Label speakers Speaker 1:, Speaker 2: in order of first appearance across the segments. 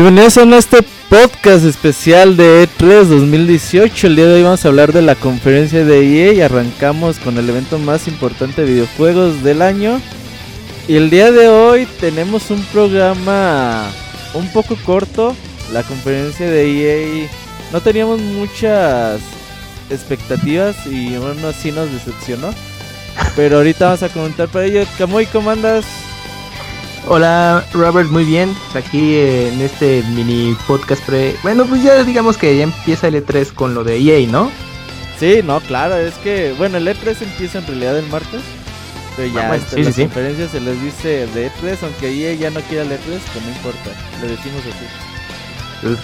Speaker 1: Bienvenidos a este podcast especial de E3 2018. El día de hoy vamos a hablar de la conferencia de EA y arrancamos con el evento más importante de videojuegos del año. Y el día de hoy tenemos un programa un poco corto. La conferencia de EA no teníamos muchas expectativas y bueno, así nos decepcionó. Pero ahorita vamos a comentar para ello. Camuy, ¿cómo andas?
Speaker 2: Hola Robert, muy bien. Aquí en este mini podcast pre... Bueno, pues ya digamos que ya empieza el E3 con lo de EA, ¿no?
Speaker 1: Sí, no, claro, es que, bueno, el E3 empieza en realidad el martes. Pero ya
Speaker 2: Ah, bueno,
Speaker 1: este,
Speaker 2: sí,
Speaker 1: las
Speaker 2: sí, sí.
Speaker 1: conferencias se les dice de E3, aunque EA ya no quiera el E3, pues no importa, le decimos así.
Speaker 2: Uf.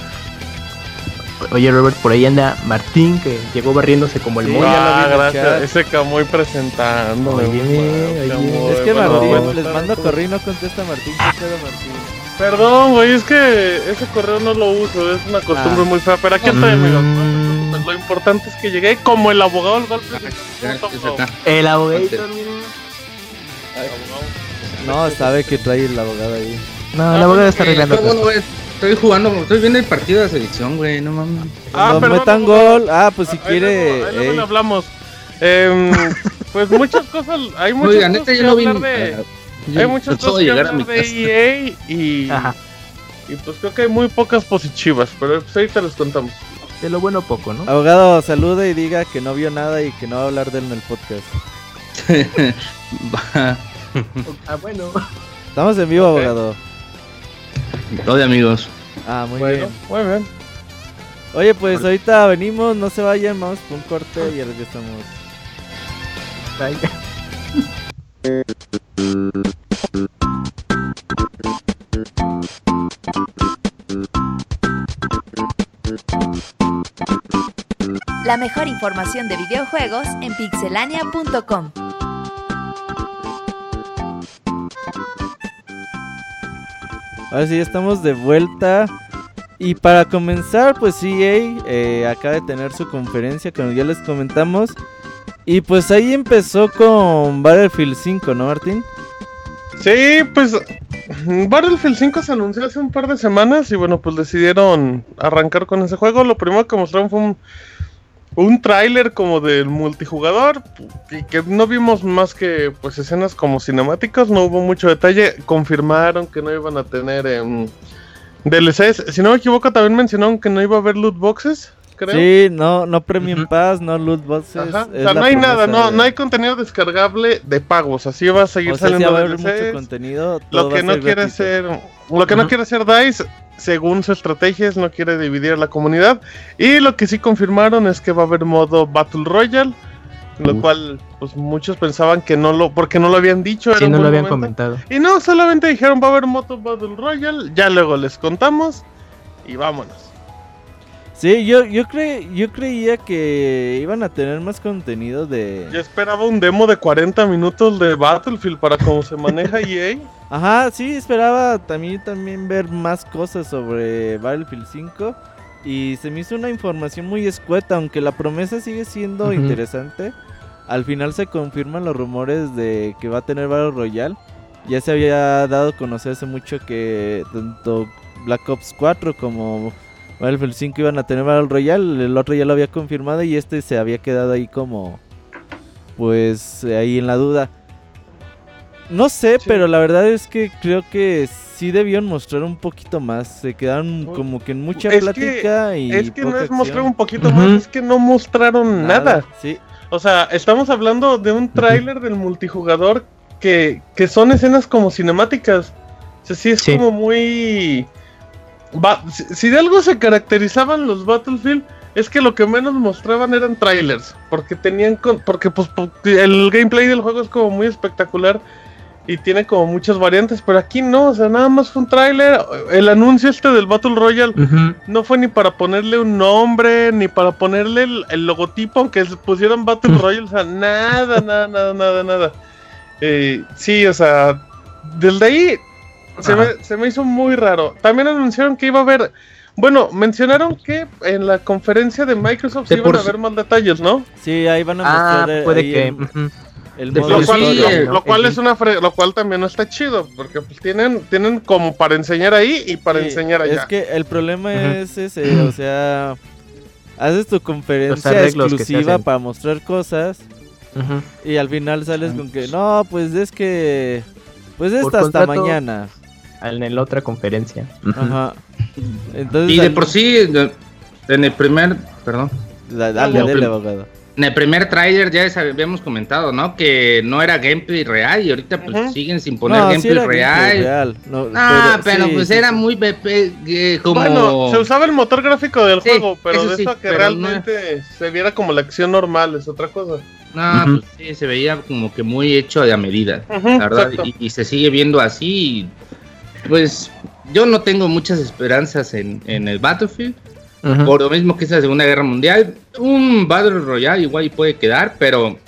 Speaker 2: Oye Robert, por ahí anda Martín, que llegó barriéndose como el
Speaker 1: Sí,
Speaker 2: mono.
Speaker 3: ah, gracias. Ese Camuy presentando.
Speaker 2: Oye, oye.
Speaker 1: es que Martín, les mando correo y no contesta Martín, ¿qué pedo Martín?
Speaker 3: Perdón, güey, es que ese correo no lo uso, es una costumbre
Speaker 1: Ah.
Speaker 3: muy fea. Pero aquí
Speaker 2: Mm.
Speaker 3: amigos. Lo importante es que llegué como el abogado del golpe.
Speaker 2: El abogator,
Speaker 1: No, sabe que trae el abogado ahí.
Speaker 2: No, el abogado está
Speaker 4: Eh,
Speaker 2: arreglando
Speaker 4: estoy jugando, estoy viendo el partido de selección, güey, no mames.
Speaker 3: Ah,
Speaker 1: Cuando
Speaker 3: perdón,
Speaker 1: metan gol, ah, pues si
Speaker 3: Ahí
Speaker 1: quiere...
Speaker 3: luego- ahí luego
Speaker 1: ey,
Speaker 3: le hablamos. Em, pues muchas cosas, hay muchas cosas que
Speaker 4: yo no vi.
Speaker 3: hablar de,
Speaker 4: ah,
Speaker 3: hay
Speaker 4: yo
Speaker 3: muchas cosas
Speaker 4: de
Speaker 3: que hablar de
Speaker 4: casa.
Speaker 3: EA y,
Speaker 2: Ajá.
Speaker 3: y pues creo que hay muy pocas positivas, pero pues ahorita les contamos.
Speaker 2: De lo bueno poco, ¿no?
Speaker 1: Abogado, salude y diga que no vio nada y que no va a hablar de él en el podcast.
Speaker 4: Va.
Speaker 2: Ah, bueno.
Speaker 1: Estamos en vivo, abogado.
Speaker 4: Todo de amigos.
Speaker 1: Ah, muy
Speaker 3: bueno,
Speaker 1: bien.
Speaker 3: muy bien.
Speaker 1: Oye, pues ahorita venimos, no se vayan, vamos por un corte y ya regresamos.
Speaker 2: Bye.
Speaker 5: La mejor información de videojuegos en pixelania.com.
Speaker 1: Ahora sí, estamos de vuelta. Y para comenzar, pues EA eh, acaba de tener su conferencia, como ya les comentamos. Y pues ahí empezó con Battlefield 5, ¿no, Martín?
Speaker 3: Sí, pues Battlefield 5 se anunció hace un par de semanas y bueno, pues decidieron arrancar con ese juego. Lo primero que mostraron fue un, un tráiler como del multijugador y que no vimos más que pues escenas como cinemáticas, no hubo mucho detalle. Confirmaron que no iban a tener em, DLCs. Si no me equivoco, también mencionaron que no iba a haber loot boxes, creo.
Speaker 1: Sí, no, no Premium
Speaker 4: Ujú.
Speaker 1: Pass, no Loot Boxes.
Speaker 3: Ajá, O sea, no hay nada, no,
Speaker 1: de-
Speaker 3: no hay contenido descargable de pagos, así va a seguir
Speaker 1: O sea, sí
Speaker 3: saliendo
Speaker 1: va a haber mucho
Speaker 3: DLCs.
Speaker 1: contenido. todo
Speaker 3: Lo
Speaker 1: va
Speaker 3: que no quiere hacer, lo que no quiere hacer Dice, según su estrategia, es no quiere dividir a la comunidad. Y lo que sí confirmaron es que va a haber modo Battle Royale, lo
Speaker 2: Uf.
Speaker 3: cual, pues muchos pensaban que no lo, porque no lo habían dicho.
Speaker 2: Sí, no lo habían
Speaker 3: momento.
Speaker 2: comentado.
Speaker 3: Y no, solamente dijeron va a haber modo Battle Royale, ya luego les contamos y vámonos.
Speaker 1: Sí, yo, yo, cre- yo creía que iban a tener más contenido de...
Speaker 3: Yo esperaba un demo de 40 minutos de Battlefield para cómo se maneja EA.
Speaker 1: Ajá, sí, esperaba también, también ver más cosas sobre Battlefield 5. Y se me hizo una información muy escueta, aunque la promesa sigue siendo interesante. Al final se confirman los rumores de que va a tener Battle Royale. Ya se había dado a conocer hace mucho que tanto Black Ops 4 como Battlefield 5 iban a tener Battle Royale. El otro ya lo había confirmado y este se había quedado ahí como... Pues ahí en la duda. No sé,
Speaker 3: Sí.
Speaker 1: pero la verdad es que creo que sí debieron mostrar un poquito más. Se quedaron como que en mucha
Speaker 3: es que-
Speaker 1: plática y
Speaker 3: es que no es mostrar
Speaker 1: acción.
Speaker 3: un poquito más, es que no mostraron nada.
Speaker 1: Sí,
Speaker 3: O sea, estamos hablando de un tráiler del multijugador que, que son escenas como cinemáticas. O sea, sí es
Speaker 2: Sí.
Speaker 3: como muy... Va- si, si de algo se caracterizaban los Battlefield, es que lo que menos mostraban eran trailers. Porque tenían... con- porque pues porque el gameplay del juego es como muy espectacular. Y tiene como muchas variantes, pero aquí no, o sea, nada más fue un tráiler. El anuncio este del Battle Royale no fue ni para ponerle un nombre, ni para ponerle el, el logotipo, aunque se pusieran Battle Royale, o sea, nada, nada, nada, nada, nada. Eh, sí, o sea, desde ahí se me, se me hizo muy raro. También anunciaron que iba a haber, bueno, mencionaron que en la conferencia de Microsoft
Speaker 4: De
Speaker 3: iban a haber más detalles, ¿no?
Speaker 1: Sí, ahí van a
Speaker 2: Ah,
Speaker 1: mostrar
Speaker 2: puede
Speaker 1: ahí
Speaker 2: que.
Speaker 1: el,
Speaker 2: ujú.
Speaker 1: El
Speaker 4: De
Speaker 1: modo
Speaker 3: Lo cual,
Speaker 1: historia.
Speaker 3: lo cual es una fre- lo cual también está chido, porque pues tienen, tienen como para enseñar ahí y para
Speaker 1: Sí,
Speaker 3: enseñar allá.
Speaker 1: Es que el problema es ese, o sea, haces tu conferencia exclusiva para mostrar cosas y al final sales con que no, pues es que pues esta hasta mañana.
Speaker 2: En la otra conferencia. Ujú.
Speaker 1: Ajá. Entonces
Speaker 4: Y de
Speaker 1: al-
Speaker 4: por sí, de- en el primer, perdón,
Speaker 1: da- dale,
Speaker 4: No,
Speaker 1: dale, abogado.
Speaker 4: En el primer tráiler ya les habíamos comentado, ¿no? Que no era gameplay real y ahorita pues siguen sin poner
Speaker 1: No, sí
Speaker 4: gameplay
Speaker 1: era
Speaker 4: real.
Speaker 1: gameplay real. No,
Speaker 4: Ah, pero,
Speaker 1: sí,
Speaker 4: pues
Speaker 1: sí,
Speaker 4: era
Speaker 1: sí.
Speaker 4: muy BP, eh, como...
Speaker 3: Bueno, se usaba el motor gráfico del
Speaker 4: Sí,
Speaker 3: juego, pero
Speaker 4: eso
Speaker 3: de
Speaker 4: sí,
Speaker 3: eso a que realmente se viera como la acción normal es otra cosa.
Speaker 4: No, pues sí, se veía como que muy hecho de a medida, la verdad, y, y se sigue viendo así. y, pues yo no tengo muchas esperanzas en, en el Battlefield, Por lo mismo que es la Segunda Guerra Mundial. Un Battle Royale igual y puede quedar, pero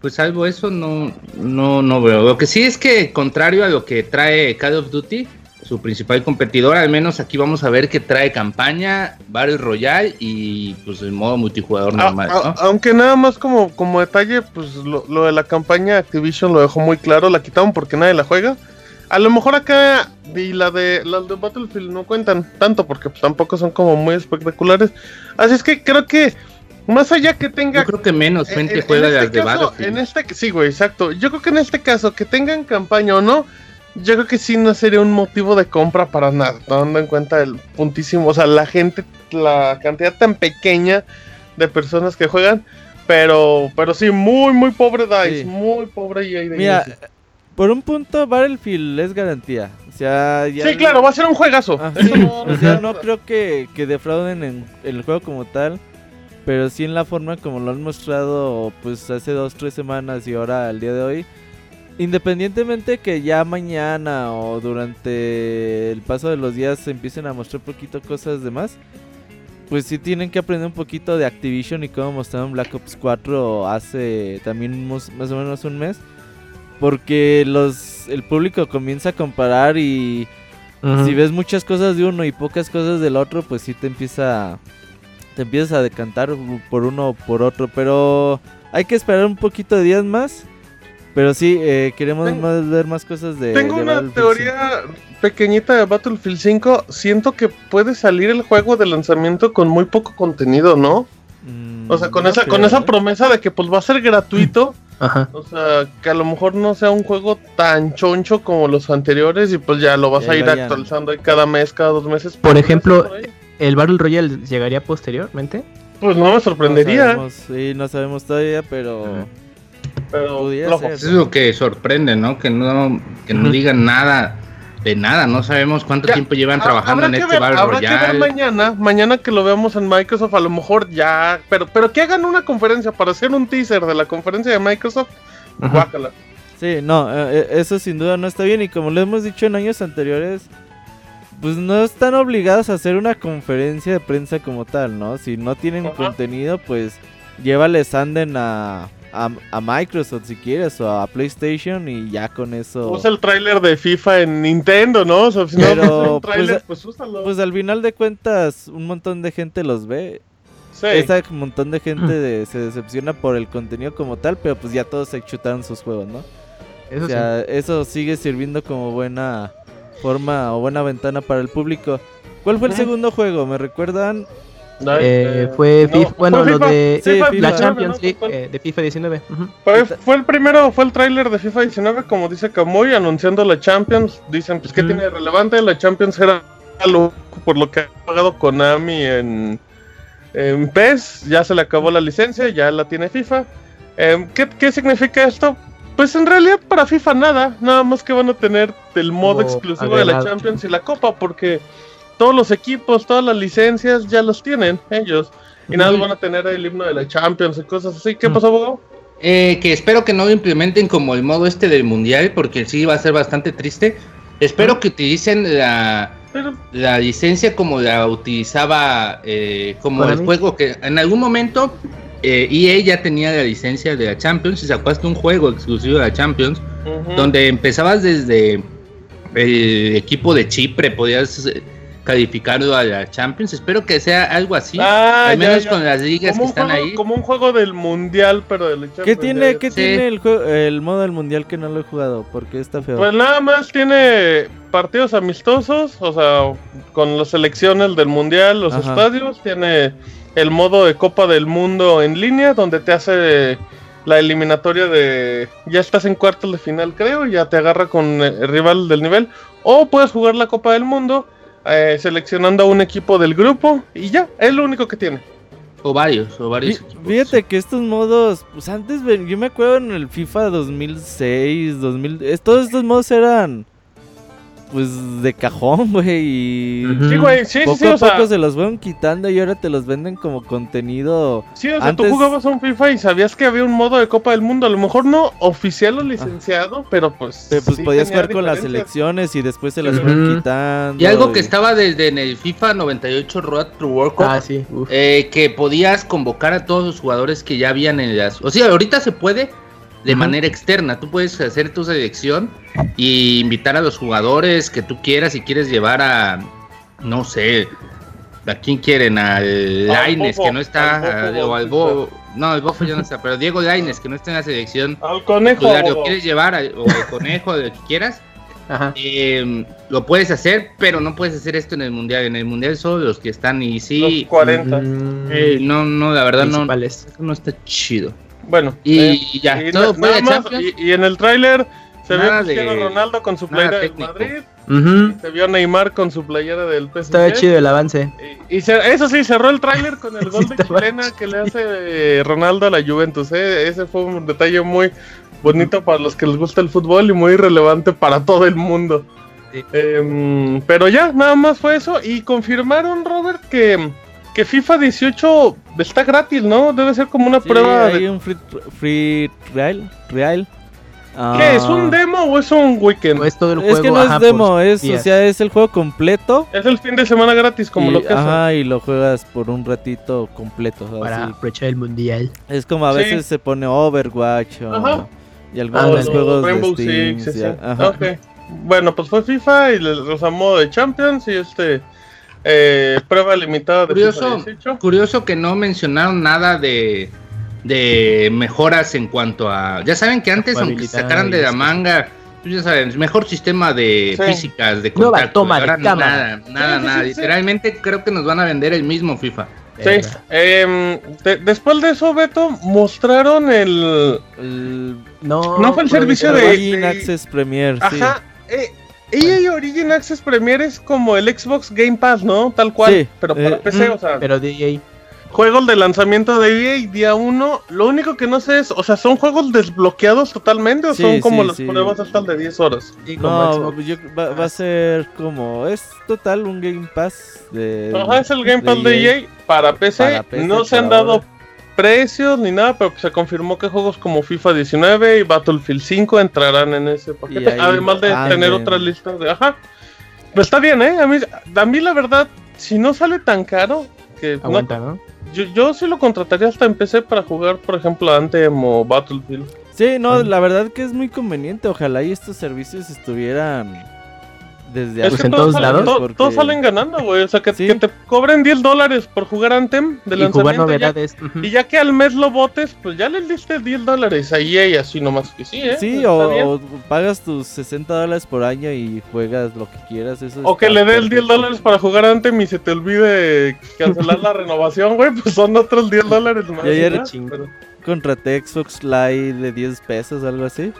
Speaker 4: pues salvo eso no, no, no veo. Lo que sí es que contrario a lo que trae Call of Duty, su principal competidor, al menos aquí vamos a ver que trae campaña, Battle Royale y pues el modo multijugador
Speaker 3: A-
Speaker 4: normal,
Speaker 3: a-
Speaker 4: ¿no?
Speaker 3: Aunque nada más como, como detalle, pues lo, lo de la campaña Activision lo dejó muy claro, la quitaron porque nadie la juega. A lo mejor acá y la de las de Battlefield no cuentan tanto porque pues, tampoco son como muy espectaculares. Así es que creo que más allá que tenga
Speaker 4: Yo creo que menos
Speaker 3: En-
Speaker 4: gente
Speaker 3: en-
Speaker 4: juega
Speaker 3: en
Speaker 4: las
Speaker 3: este
Speaker 4: de Battlefield.
Speaker 3: En este, sí, güey, exacto. Yo creo que en este caso, que tengan campaña o no, yo creo que sí no sería un motivo de compra para nada, tomando en cuenta el puntísimo, o sea, la gente, la cantidad tan pequeña de personas que juegan, pero, pero sí, muy, muy pobre DICE,
Speaker 1: Sí.
Speaker 3: muy pobre EA de
Speaker 1: Mira,
Speaker 3: inicio.
Speaker 1: Por un punto Battlefield es garantía. O sea, ya
Speaker 3: Sí, claro, va a ser un juegazo.
Speaker 1: Ah, sí,
Speaker 3: no-
Speaker 1: o sea, no creo que, que defrauden en el juego como tal, pero sí en la forma como lo han mostrado pues hace dos, tres semanas y ahora al día de hoy. Independientemente que ya mañana o durante el paso de los días se empiecen a mostrar poquito cosas de más, pues sí tienen que aprender un poquito de Activision y cómo mostraron Black Ops 4 hace también más o menos un mes. Porque los el público comienza a comparar y si ves muchas cosas de uno y pocas cosas del otro, pues sí te empieza te empiezas a decantar por uno o por otro, pero hay que esperar un poquito de días más. Pero sí, eh, queremos
Speaker 3: Tengo-
Speaker 1: más, ver más cosas de
Speaker 3: Tengo
Speaker 1: de
Speaker 3: una teoría pequeñita de Battlefield 5. Siento que puede salir el juego de lanzamiento con muy poco contenido, ¿no?
Speaker 1: 5. Mm,
Speaker 3: O sea, con
Speaker 1: no
Speaker 3: esa, con esa
Speaker 1: ¿eh?
Speaker 3: promesa de que pues va a ser gratuito.
Speaker 2: Ajá.
Speaker 3: O sea, que a lo mejor no sea un juego tan choncho como los anteriores y pues ya lo vas
Speaker 1: Ya
Speaker 3: a ir
Speaker 1: vayan.
Speaker 3: actualizando ahí cada mes, cada dos meses.
Speaker 2: Por
Speaker 3: Pero
Speaker 2: ejemplo,
Speaker 3: por
Speaker 2: ¿El Battle Royale llegaría posteriormente?
Speaker 3: pues no me
Speaker 1: No
Speaker 3: sorprendería.
Speaker 1: sabemos, sí, no sabemos todavía, pero
Speaker 3: pero
Speaker 1: ser.
Speaker 4: Eso es lo que sorprende, ¿no? Que no, que no digan nada de nada. No sabemos cuánto
Speaker 3: Ya,
Speaker 4: tiempo llevan
Speaker 3: Ha-
Speaker 4: trabajando en este
Speaker 3: ver-
Speaker 4: Battle
Speaker 3: Habrá que ver
Speaker 4: Royale.
Speaker 3: mañana, mañana que lo veamos en Microsoft, a lo mejor ya, pero, pero que hagan una conferencia para hacer un teaser de la conferencia de Microsoft, guácala.
Speaker 1: Sí, no, eh, eh, eso sin duda no está bien y como lo hemos dicho en años anteriores, pues no están obligados a hacer una conferencia de prensa como tal, ¿no? Si no tienen
Speaker 3: Ajá.
Speaker 1: contenido, pues llévales anden a, a, a Microsoft si quieres o a PlayStation y ya con eso...
Speaker 3: Usa el tráiler de FIFA en Nintendo, ¿no? O sea, si no
Speaker 1: Pero, pues,
Speaker 3: tráiler, pues, úsalo.
Speaker 1: Pues al final de cuentas, un montón de gente los ve.
Speaker 3: sí.
Speaker 1: Ese montón de gente de- se decepciona por el contenido como tal, pero pues ya todos se chutaron sus juegos, ¿no?
Speaker 2: Eso
Speaker 1: o sea, eso sigue sirviendo como buena forma o buena ventana para el público. ¿Cuál fue el segundo juego? ¿Me recuerdan?
Speaker 2: Sí. Eh, fue
Speaker 3: no,
Speaker 2: FIFA, bueno,
Speaker 3: fue
Speaker 2: lo
Speaker 3: FIFA.
Speaker 2: de
Speaker 1: Sí,
Speaker 3: FIFA
Speaker 2: la
Speaker 3: 19,
Speaker 2: Champions eh, de FIFA 19. Ujú.
Speaker 3: Fue, fue el primero, fue el tráiler de FIFA 19, como dice Kamui, anunciando la Champions. Dicen, pues, ¿qué tiene de relevante? La Champions era algo por lo que ha pagado Konami en, en PES. Ya se le acabó la licencia, ya la tiene FIFA. Em, ¿qué, qué significa esto? Pues en realidad para FIFA nada, nada más que van a tener el modo exclusivo de la. Champions y la Copa, porque todos los equipos, todas las licencias ya los tienen ellos. Y nada, van a tener el himno de la Champions y cosas así. ¿Qué
Speaker 2: Mm.
Speaker 3: pasó, abogado?
Speaker 4: Eh, que espero que no lo implementen como el modo este del mundial, porque sí va a ser bastante triste. Espero que utilicen la,
Speaker 3: Pero,
Speaker 4: la licencia como la utilizaba eh, como el juego que en algún momento eh, EA ya tenía la licencia de la Champions y sacaste un juego exclusivo de la Champions donde empezabas desde el equipo de Chipre, podías eh, calificarlo a la Champions. Espero que sea algo así,
Speaker 3: Ah,
Speaker 4: al menos
Speaker 3: ya.
Speaker 4: con las ligas
Speaker 3: como
Speaker 4: que
Speaker 3: un,
Speaker 4: están
Speaker 3: juego,
Speaker 4: ahí.
Speaker 3: como un juego del mundial, pero del
Speaker 1: ¿Qué
Speaker 3: Champions,
Speaker 1: tiene,
Speaker 3: ya.
Speaker 1: qué
Speaker 4: Sí.
Speaker 1: tiene el, juego, el modo del mundial que no lo he jugado? Porque está feo.
Speaker 3: Pues nada más tiene partidos amistosos, o sea, con las selecciones del mundial, los
Speaker 1: Ajá.
Speaker 3: estadios, tiene el modo de Copa del Mundo en línea, donde te hace la eliminatoria de ya estás en cuartos de final, creo, y ya te agarra con el rival del nivel, o puedes jugar la Copa del Mundo eh, seleccionando a un equipo del grupo y ya, es lo único que tiene.
Speaker 4: O varios, o varios. Equipos.
Speaker 1: Fíjate que estos modos, pues antes yo me acuerdo en el FIFA 2006, 2000, es- todos estos modos eran pues de cajón, güey, y.
Speaker 3: Sí, güey, sí, sí,
Speaker 1: poco
Speaker 3: sí,
Speaker 1: a
Speaker 3: o sea,
Speaker 1: poco se los fueron quitando y ahora te los venden como contenido.
Speaker 3: Sí, o sea,
Speaker 1: Antes-
Speaker 3: tú jugabas un FIFA y sabías que había un modo de Copa del Mundo, a lo mejor no oficial o licenciado, pero pues...
Speaker 1: Pero, pues
Speaker 3: sí
Speaker 1: podías jugar con las selecciones y después se las fueron quitando.
Speaker 4: Y algo que estaba desde en el FIFA 98 Road to World Cup,
Speaker 2: Ah, sí.
Speaker 4: eh, que podías convocar a todos los jugadores que ya habían en las... O sea, ahorita se puede de manera externa. Tú puedes hacer tu selección y invitar a los jugadores que tú quieras si quieres llevar a... No sé... ¿A quién quieren? Al Laines, que no está...
Speaker 3: al
Speaker 4: o al Bo... No, el Bofo ya no está, pero Diego Laines, que no está en la selección.
Speaker 3: Al conejo.
Speaker 4: lo quieres llevar al- o al conejo, lo que quieras.
Speaker 2: Ajá.
Speaker 4: Eh, lo puedes hacer, pero no puedes hacer esto en el mundial. En el mundial solo los que están y
Speaker 3: Los
Speaker 4: sí.
Speaker 3: 40.
Speaker 2: Mm,
Speaker 4: eh, no, no, la verdad no, no está chido.
Speaker 3: Bueno.
Speaker 4: Y
Speaker 3: eh,
Speaker 4: ya,
Speaker 3: y
Speaker 4: todo fue
Speaker 3: más, y, y en el tráiler se
Speaker 4: Nada
Speaker 3: vio Cristiano
Speaker 4: de-
Speaker 3: Ronaldo con su playera del. Madrid, se vio Neymar con su playera del PSG.
Speaker 2: Estaba chido el avance.
Speaker 3: Y, y se- eso sí, cerró el tráiler con el gol
Speaker 2: Sí,
Speaker 3: de chilena
Speaker 2: chido.
Speaker 3: que le hace eh, Ronaldo a la Juventus. eh. Ese fue un detalle muy bonito para los que les gusta el fútbol y muy relevante para todo el mundo.
Speaker 2: Sí.
Speaker 3: Em, pero ya, nada más fue eso. Y confirmaron, Robert, que, que FIFA 18 está gratis, ¿no? Debe ser como una
Speaker 1: Sí,
Speaker 3: prueba
Speaker 1: hay
Speaker 3: de...
Speaker 1: un free, free trial, real.
Speaker 3: ¿Qué? ¿Es un
Speaker 1: Ah,
Speaker 3: demo o es un weekend?
Speaker 2: Es todo el juego.
Speaker 1: Es que no
Speaker 2: ajá,
Speaker 1: es demo, es, o sea, es el juego completo.
Speaker 3: Es el fin de semana gratis, como
Speaker 1: y,
Speaker 3: lo que es.
Speaker 1: ajá, y lo juegas por un ratito completo. o sea,
Speaker 2: para aprovechar el mundial.
Speaker 1: Es como a
Speaker 3: Sí.
Speaker 1: veces se pone Overwatch o,
Speaker 3: Ajá.
Speaker 1: y algunos
Speaker 2: Ándale.
Speaker 1: juegos
Speaker 3: Rainbow
Speaker 1: de Steam.
Speaker 3: Six, sí,
Speaker 1: ya,
Speaker 3: sí.
Speaker 1: ajá.
Speaker 3: Ok. Bueno, pues fue FIFA y les los modo de Champions y este eh, prueba limitada de
Speaker 4: Curioso,
Speaker 3: FIFA 18.
Speaker 4: curioso que no mencionaron nada de, de mejoras en cuanto a. Ya saben que antes, aunque sacaran de la manga, pues ya saben, mejor sistema de
Speaker 3: Sí.
Speaker 4: físicas, de
Speaker 2: Nueva
Speaker 4: contacto.
Speaker 2: toma de
Speaker 4: ahora
Speaker 2: cámara.
Speaker 4: Nada, nada,
Speaker 3: Sí,
Speaker 4: nada.
Speaker 3: sí, sí.
Speaker 4: Literalmente creo que nos van a vender el mismo FIFA.
Speaker 3: Sí. em, de- después de eso, Beto, mostraron el.
Speaker 1: El
Speaker 2: No,
Speaker 3: No fue el servicio de-
Speaker 1: Origin Access Premier, sí.
Speaker 3: Ajá. Eh, EA Origin Access Premier es como el Xbox Game Pass, ¿no? Tal cual.
Speaker 1: Sí,
Speaker 3: pero para
Speaker 1: eh,
Speaker 3: PC,
Speaker 1: mm,
Speaker 3: o sea.
Speaker 2: Pero DJ.
Speaker 3: Juegos de lanzamiento de EA día 1. Lo único que no sé es, o sea, ¿son juegos desbloqueados totalmente o
Speaker 1: Sí,
Speaker 3: son como
Speaker 1: sí,
Speaker 3: las
Speaker 1: sí.
Speaker 3: pruebas hasta de 10 horas?
Speaker 2: Como
Speaker 1: No,
Speaker 2: Xbox.
Speaker 1: yo- va, va a ser como. Es total un Game Pass de.
Speaker 3: Ajá, es el Game Pass de EA para PC.
Speaker 1: Para PC
Speaker 3: no se han dado
Speaker 1: ahora.
Speaker 3: Precios ni nada, pero se confirmó que juegos como FIFA 19 y Battlefield 5 entrarán en ese paquete.
Speaker 1: ahí
Speaker 3: Además de tener
Speaker 1: en-
Speaker 3: otras listas de. Ajá. Pues está bien, ¿eh? A mí, a mí la verdad, si no sale tan caro, que no-
Speaker 2: Aguanta, ¿no?
Speaker 3: yo, yo sí lo contrataría hasta en PC para jugar, por ejemplo, Anthem o Battlefield.
Speaker 1: Sí, no, la verdad que es muy conveniente. Ojalá y estos servicios estuvieran desde
Speaker 3: Es
Speaker 2: Pues
Speaker 3: que
Speaker 2: en
Speaker 3: todos,
Speaker 2: todos
Speaker 3: salen,
Speaker 2: lados,
Speaker 3: to-
Speaker 1: porque-
Speaker 3: todos salen ganando, güey. O sea, que,
Speaker 1: Sí.
Speaker 3: que te cobren 10 dólares por jugar Anthem de
Speaker 2: Y
Speaker 3: lanzamiento. ya-
Speaker 2: novedades. ujú.
Speaker 3: Y ya que al mes lo votes, pues ya les diste 10 dólares a EA y así nomás que sí, ¿eh?
Speaker 1: Sí, o, o pagas tus 60 dólares por año y juegas lo que quieras. Eso
Speaker 3: O que le des 10
Speaker 1: perfecto.
Speaker 3: dólares para jugar Anthem y se te olvide cancelar la renovación, güey, pues son otros 10 dólares más.
Speaker 1: Y ayer-
Speaker 3: ¿no?
Speaker 1: Contraté Xbox Live de 10 pesos, algo así.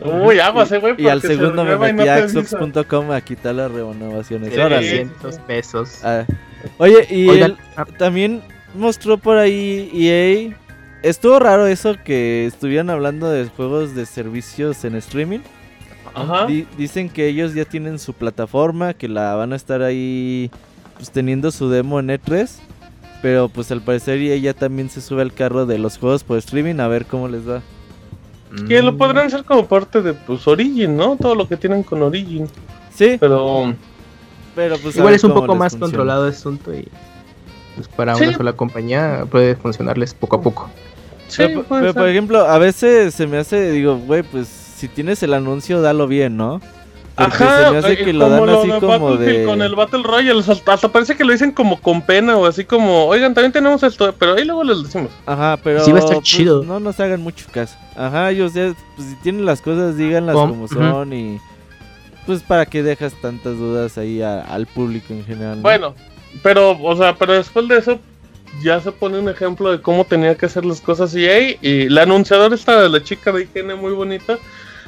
Speaker 3: Uy, aguas, eh, güey.
Speaker 1: Y al
Speaker 3: se
Speaker 1: segundo me
Speaker 3: y no
Speaker 1: metí a. Xbox.com a quitar las renovaciones.
Speaker 2: Sí,
Speaker 1: Órale.
Speaker 2: 300 pesos.
Speaker 1: Ah, Oye, y
Speaker 2: Oigan,
Speaker 1: él
Speaker 2: ah,
Speaker 1: también mostró por ahí EA. Estuvo raro eso que estuvieran hablando de juegos de servicios en streaming.
Speaker 3: Ajá.
Speaker 1: Di- dicen que ellos ya tienen su plataforma, que la van a estar ahí pues teniendo su demo en E3. Pero pues al parecer EA ya también se sube al carro de los juegos por streaming a ver cómo les va.
Speaker 3: Que lo
Speaker 2: Mm.
Speaker 3: podrán hacer como parte de pues Origin, ¿no? Todo lo que tienen con Origin.
Speaker 1: Sí,
Speaker 3: Pero
Speaker 1: pero pues
Speaker 2: Igual es un poco más
Speaker 1: funciona.
Speaker 2: controlado el asunto y pues para
Speaker 3: Sí.
Speaker 2: una sola compañía puede funcionarles poco a poco.
Speaker 3: sí,
Speaker 1: pero,
Speaker 3: puede
Speaker 1: pero,
Speaker 3: ser.
Speaker 1: por ejemplo, a veces se me hace, digo, güey, pues si tienes el anuncio, dalo bien, ¿no? Porque
Speaker 3: Ajá,
Speaker 1: se me hace que lo
Speaker 3: como
Speaker 1: dan
Speaker 3: lo
Speaker 1: así
Speaker 3: de
Speaker 1: como de...
Speaker 3: con el Battle Royale, hasta parece que lo dicen como con pena o así como, oigan, también tenemos esto, pero ahí luego les decimos.
Speaker 1: Ajá, pero
Speaker 2: Sí va a estar
Speaker 1: pues,
Speaker 2: chido.
Speaker 1: no nos hagan mucho caso. Ajá, yo sé, pues si tienen las cosas, díganlas
Speaker 2: Com-
Speaker 1: como son y... Pues para que dejas tantas dudas ahí a- al público en general. ¿no?
Speaker 3: Bueno, pero, o sea, pero después de eso ya se pone un ejemplo de cómo tenía que hacer las cosas EA y la anunciadora esta de la chica de higiene muy bonita,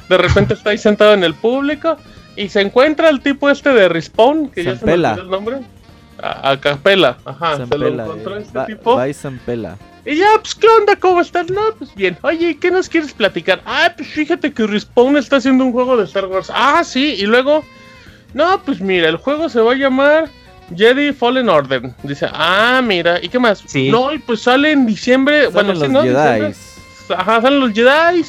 Speaker 3: de repente está ahí sentado en el público y se encuentra el tipo este de Respawn, que ya se me el nombre. A, a Capela, ajá,
Speaker 1: San
Speaker 3: se lo
Speaker 1: Pela,
Speaker 3: encontró
Speaker 1: eh,
Speaker 3: este tipo.
Speaker 1: y San Pela.
Speaker 3: Y ya, pues, ¿qué onda? ¿Cómo estás? No, pues bien. Oye, ¿qué nos quieres platicar? Ah, pues fíjate que Respawn está haciendo un juego de Star Wars. Ah, sí, y luego. No, pues mira, el juego se va a llamar Jedi Fallen Order. Dice, ah, mira, ¿y qué más?
Speaker 2: Sí.
Speaker 3: No, y pues sale en diciembre. bueno,
Speaker 1: Salen
Speaker 3: sí,
Speaker 1: los
Speaker 3: ¿no?
Speaker 1: Jedi.
Speaker 3: Ajá, salen los Jedi.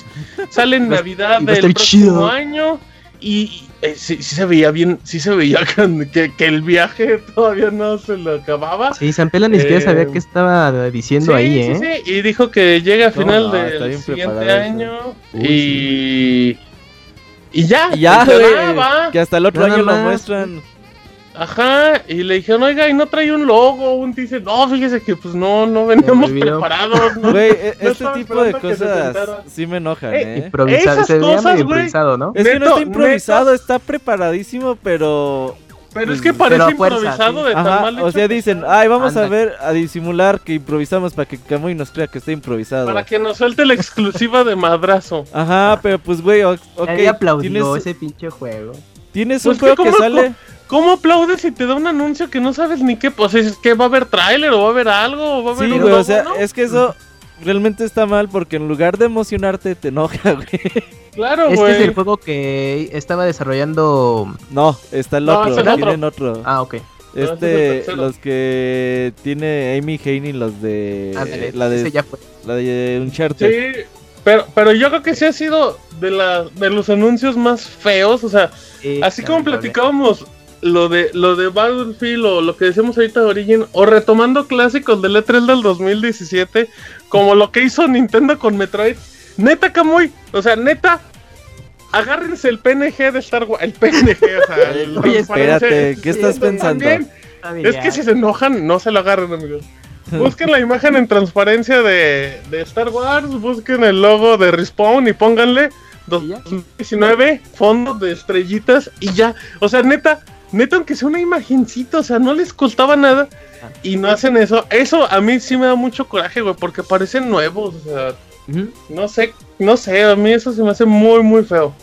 Speaker 3: Sale en Navidad del próximo
Speaker 2: chido.
Speaker 3: año. Y, eh, sí, sí se veía bien, sí se veía que, que- el viaje todavía no se lo acababa.
Speaker 2: Sí, San Pela ni siquiera
Speaker 3: Eh,
Speaker 2: sabía qué estaba diciendo
Speaker 3: Sí,
Speaker 2: ahí,
Speaker 3: sí,
Speaker 2: ¿eh?
Speaker 3: sí, Y dijo que llega a final
Speaker 1: no,
Speaker 3: del siguiente año.
Speaker 2: Uy,
Speaker 3: y. Y ya.
Speaker 1: Y ya, que hasta el otro
Speaker 2: Nada
Speaker 1: año lo muestran.
Speaker 3: Ajá. Y le dijeron, oiga, y no trae un logo. Un dice, no, fíjese que pues no, no veníamos preparados. ¿no?
Speaker 1: Güey, e-
Speaker 3: No
Speaker 1: este tipo de cosas sí me enojan,
Speaker 3: Eh,
Speaker 1: ¿eh?
Speaker 2: Improvisado,
Speaker 3: Esas
Speaker 2: se veía
Speaker 3: cosas,
Speaker 2: medio
Speaker 3: güey.
Speaker 2: improvisado, ¿no?
Speaker 1: Es que no está improvisado, está preparadísimo, pero...
Speaker 3: Pero es que parece
Speaker 2: fuerza,
Speaker 3: improvisado
Speaker 2: sí.
Speaker 3: de tan
Speaker 1: Ajá,
Speaker 3: mal
Speaker 1: o sea, dicen, ay, vamos a ver, a disimular que improvisamos para que Camuy nos crea que está improvisado.
Speaker 3: Para que nos suelte la exclusiva de madrazo.
Speaker 1: Ajá, pero pues, güey, ok,
Speaker 2: Nadie aplaudió
Speaker 1: tienes,
Speaker 2: ese pinche juego.
Speaker 1: tienes
Speaker 3: Pues
Speaker 1: un
Speaker 3: que
Speaker 1: juego que sale...
Speaker 3: ¿Cómo aplaudes si te da un anuncio que no sabes ni qué? Pues es que va a haber tráiler o va a haber algo o va a haber
Speaker 1: Sí,
Speaker 3: un
Speaker 1: güey, o sea,
Speaker 3: ¿no?
Speaker 1: es que eso realmente está mal porque en lugar de emocionarte te enoja, güey.
Speaker 3: Claro,
Speaker 2: Este
Speaker 3: güey.
Speaker 2: es el juego que estaba desarrollando.
Speaker 1: No, está el
Speaker 3: No,
Speaker 1: otro,
Speaker 3: el otro.
Speaker 1: tienen otro.
Speaker 2: Ah, ok.
Speaker 3: es
Speaker 1: Este,
Speaker 3: tercero.
Speaker 1: los que tiene Amy Haney, los de
Speaker 2: Ándale,
Speaker 1: la
Speaker 2: ese
Speaker 1: de
Speaker 2: ya fue.
Speaker 1: la de Uncharted.
Speaker 3: Sí, pero, pero yo creo que sí ha sido de, la, de los anuncios más feos. O sea,
Speaker 2: Sí,
Speaker 3: así como platicábamos lo de lo de Battlefield o lo que decíamos ahorita de Origin, o retomando clásicos del E3 del 2017, como lo que hizo Nintendo con Metroid. Neta, Camuy, o sea, neta, agárrense el PNG de Star Wars. El PNG, o sea, el
Speaker 2: Oye,
Speaker 1: espérate, ¿qué estás pensando?
Speaker 3: También, es que si se enojan, no se lo agarren, amigos. Busquen la imagen en transparencia de, de Star Wars, busquen el logo de Respawn y pónganle
Speaker 2: ¿Y ya?
Speaker 3: 2019, fondo de estrellitas y ya. O sea, neta, neta, aunque sea una imagencita, o sea, no les costaba nada y no hacen eso. Eso a mí sí me da mucho coraje, güey, porque parecen nuevos, o sea, no sé, no sé, a mí eso se me hace muy, muy feo.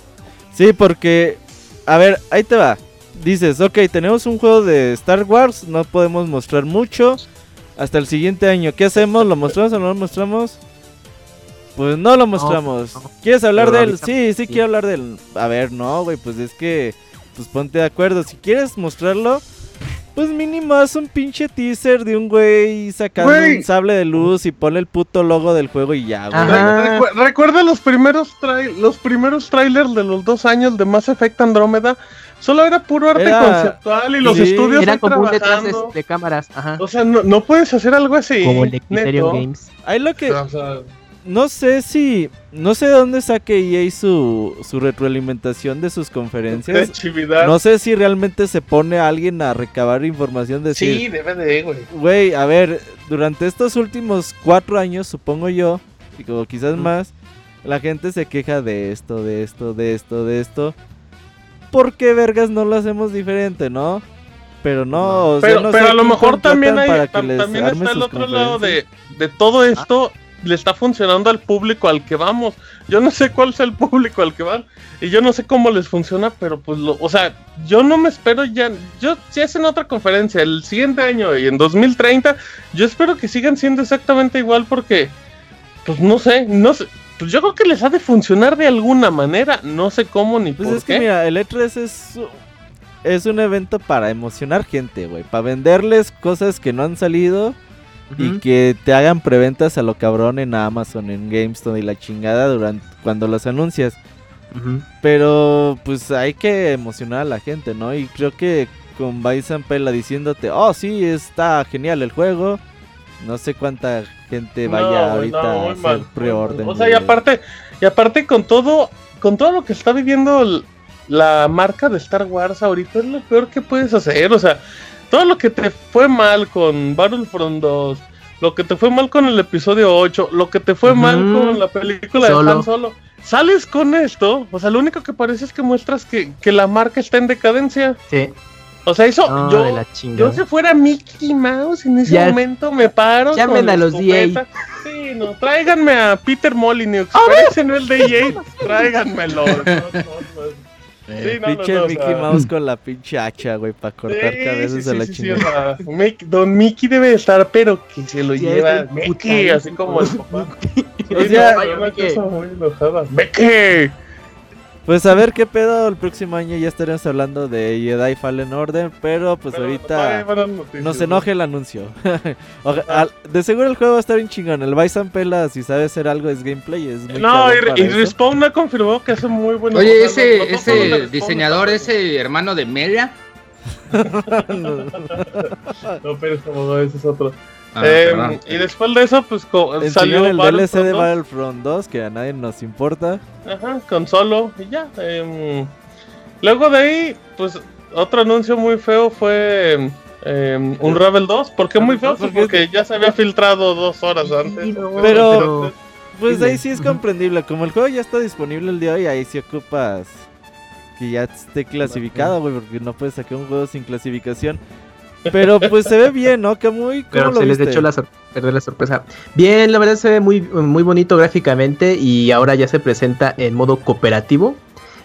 Speaker 1: Sí, porque a ver, ahí te va. Dices, ok, tenemos un juego de Star Wars, no podemos mostrar mucho hasta el siguiente año. ¿Qué hacemos? ¿Lo mostramos o no lo mostramos? Pues no lo mostramos.
Speaker 2: no.
Speaker 1: ¿Quieres hablar
Speaker 2: Pero
Speaker 1: de él? Sí, sí,
Speaker 2: sí.
Speaker 1: quiero hablar de él. A ver, no, güey, pues es que pues ponte de acuerdo. Si quieres mostrarlo, pues mínimo haz un pinche teaser de un güey sacando
Speaker 3: Güey.
Speaker 1: un sable de luz y ponle el puto logo del juego y ya, güey.
Speaker 2: Ajá.
Speaker 3: Recuerda los primeros trai- los primeros trailers de los dos años de Mass Effect Andrómeda. Solo era puro arte
Speaker 1: Era-
Speaker 3: conceptual y los
Speaker 1: sí,
Speaker 3: estudios
Speaker 2: Era
Speaker 3: ahí
Speaker 2: como un detrás de, cámaras. Ajá.
Speaker 3: O sea, no, no puedes hacer algo así.
Speaker 2: como el de. Games.
Speaker 1: Ahí lo que
Speaker 3: O sea,
Speaker 1: no sé si no sé de dónde saque EA su su retroalimentación de sus conferencias. No sé si realmente se pone a alguien a recabar información de decir,
Speaker 3: sí, debe de, güey.
Speaker 1: Güey, a ver, durante estos últimos cuatro años, supongo yo, y como quizás
Speaker 2: Mm.
Speaker 1: más, la gente se queja de esto, de esto, de esto, de esto. ¿Por qué vergas no lo hacemos diferente, no? Pero no, o sea,
Speaker 3: Pero,
Speaker 1: no
Speaker 3: pero
Speaker 1: sé
Speaker 3: a lo mejor también hay,
Speaker 1: para que les
Speaker 3: también está el otro lado de, de todo esto. Le está funcionando al público al que vamos. Yo no sé cuál es el público al que van. Y yo no sé cómo les funciona, pero pues lo, o sea, yo no me espero ya. Yo si hacen otra conferencia el siguiente año y en 2030, yo espero que sigan siendo exactamente igual porque, pues no sé, no sé. Pues yo creo que les ha de funcionar de alguna manera. No sé cómo ni
Speaker 1: Pues
Speaker 3: por
Speaker 1: es
Speaker 3: qué.
Speaker 1: que mira, el E3 es, es un evento para emocionar gente, güey. Para venderles cosas que no han salido. Y que te hagan preventas a lo cabrón en Amazon, en GameStop y la chingada durante cuando las anuncias. Pero pues hay que emocionar a la gente, ¿no? Y creo que con Bison Pela diciéndote, oh sí, está genial el juego. No sé cuánta gente vaya
Speaker 3: No,
Speaker 1: ahorita
Speaker 3: no,
Speaker 1: a hacer preorden.
Speaker 3: O sea, y aparte, y aparte con todo, con todo lo que está viviendo la marca de Star Wars ahorita es lo peor que puedes hacer. O sea, todo lo que te fue mal con Battlefront 2, lo que te fue mal con el episodio 8, lo que te fue mal con la película
Speaker 2: Solo.
Speaker 3: de Han Solo. Sales con esto, o sea, lo único que parece es que muestras que, que la marca está en decadencia.
Speaker 2: Sí.
Speaker 3: O sea, eso,
Speaker 2: No,
Speaker 3: yo,
Speaker 2: de la
Speaker 3: yo si fuera Mickey Mouse en ese
Speaker 2: Ya-
Speaker 3: momento me paro.
Speaker 2: Llamen a los
Speaker 3: escopeta. Sí, no, tráiganme a Peter Molyneux.
Speaker 2: A
Speaker 3: no es de EA, tráiganmelo. No, no, no. Sí, no, no,
Speaker 1: Pinche
Speaker 3: no, o
Speaker 1: Mickey
Speaker 3: sea,
Speaker 1: Mouse con la pinche hacha, güey, para cortar
Speaker 3: sí,
Speaker 1: cabezas
Speaker 3: sí,
Speaker 1: a la
Speaker 3: sí, sí,
Speaker 1: chingada.
Speaker 3: o sea, Don Mickey debe estar, pero que se lo
Speaker 2: Sí,
Speaker 3: lleva Mickey, así como el papá.
Speaker 1: O
Speaker 3: Sí,
Speaker 1: sea,
Speaker 3: no,
Speaker 2: Vaya,
Speaker 3: una
Speaker 2: Mickey.
Speaker 3: cosa muy enojada. Mickey.
Speaker 1: Pues a ver qué pedo, el próximo año ya estaremos hablando de Jedi Fallen Order, pero pues
Speaker 3: Pero,
Speaker 1: ahorita
Speaker 3: noticias,
Speaker 1: nos
Speaker 3: ¿no?
Speaker 1: enoje el anuncio. Oja- de seguro el juego va a estar bien chingón, el Bison Pela, si sabe hacer algo es gameplay, es muy
Speaker 3: No, y, y. Respawn ha confirmado que hace muy buenos
Speaker 4: Oye, ese,
Speaker 3: de
Speaker 4: ese
Speaker 3: Respawn
Speaker 4: diseñador, ese hermano de Melia.
Speaker 3: No, pero ese modo, ese es otro.
Speaker 4: Ah,
Speaker 3: Eh, y después de eso, pues salió
Speaker 1: el DLC de
Speaker 3: Battlefront
Speaker 1: Battlefront 2, que a nadie nos importa.
Speaker 3: 2, Ajá, con solo y ya. em, luego de ahí, pues otro anuncio muy feo fue em, un Rebel 2. ¿Por qué muy feo? Pues
Speaker 1: Porque-
Speaker 3: porque ya se había filtrado dos horas antes.
Speaker 2: Sí, no,
Speaker 1: Pero- Pues ahí sí es comprendible, como el juego ya está disponible el día de hoy, ahí sí ocupas que ya esté clasificado, güey, porque no puedes sacar un juego sin clasificación. Pero pues se ve bien, ¿no? Que muy... ¿Cómo
Speaker 2: Pero
Speaker 1: lo
Speaker 2: se les
Speaker 1: viste?
Speaker 2: echó la, sor- perder la sorpresa. Bien, la verdad se ve muy, muy bonito gráficamente y ahora ya se presenta en modo cooperativo.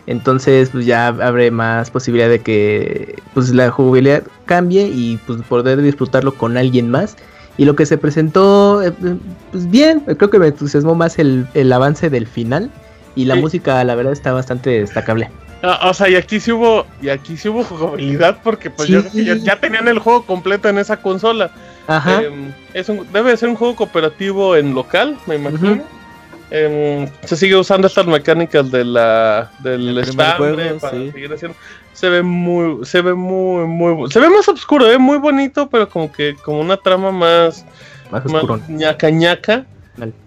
Speaker 2: Entonces, pues ya abre más posibilidad de que pues la jugabilidad cambie y pues poder disfrutarlo con alguien más. Y lo que se presentó, eh, pues bien, creo que me entusiasmó más el, el avance del final. Y la
Speaker 3: Sí.
Speaker 2: música, la verdad, está bastante destacable.
Speaker 3: O sea, y aquí sí hubo, y aquí sí hubo jugabilidad porque pues
Speaker 2: Sí.
Speaker 3: yo creo que ya, ya tenían el juego completo en esa consola.
Speaker 2: Ajá.
Speaker 3: Em, es un, debe de ser un juego cooperativo en local, me imagino. Em, se sigue usando estas mecánicas de la del estambre para
Speaker 1: sí.
Speaker 3: seguir haciendo. Se ve muy, se ve muy, muy, se ve más oscuro, eh, muy bonito, pero como que como una trama más,
Speaker 2: más
Speaker 3: más ñaca ñaca.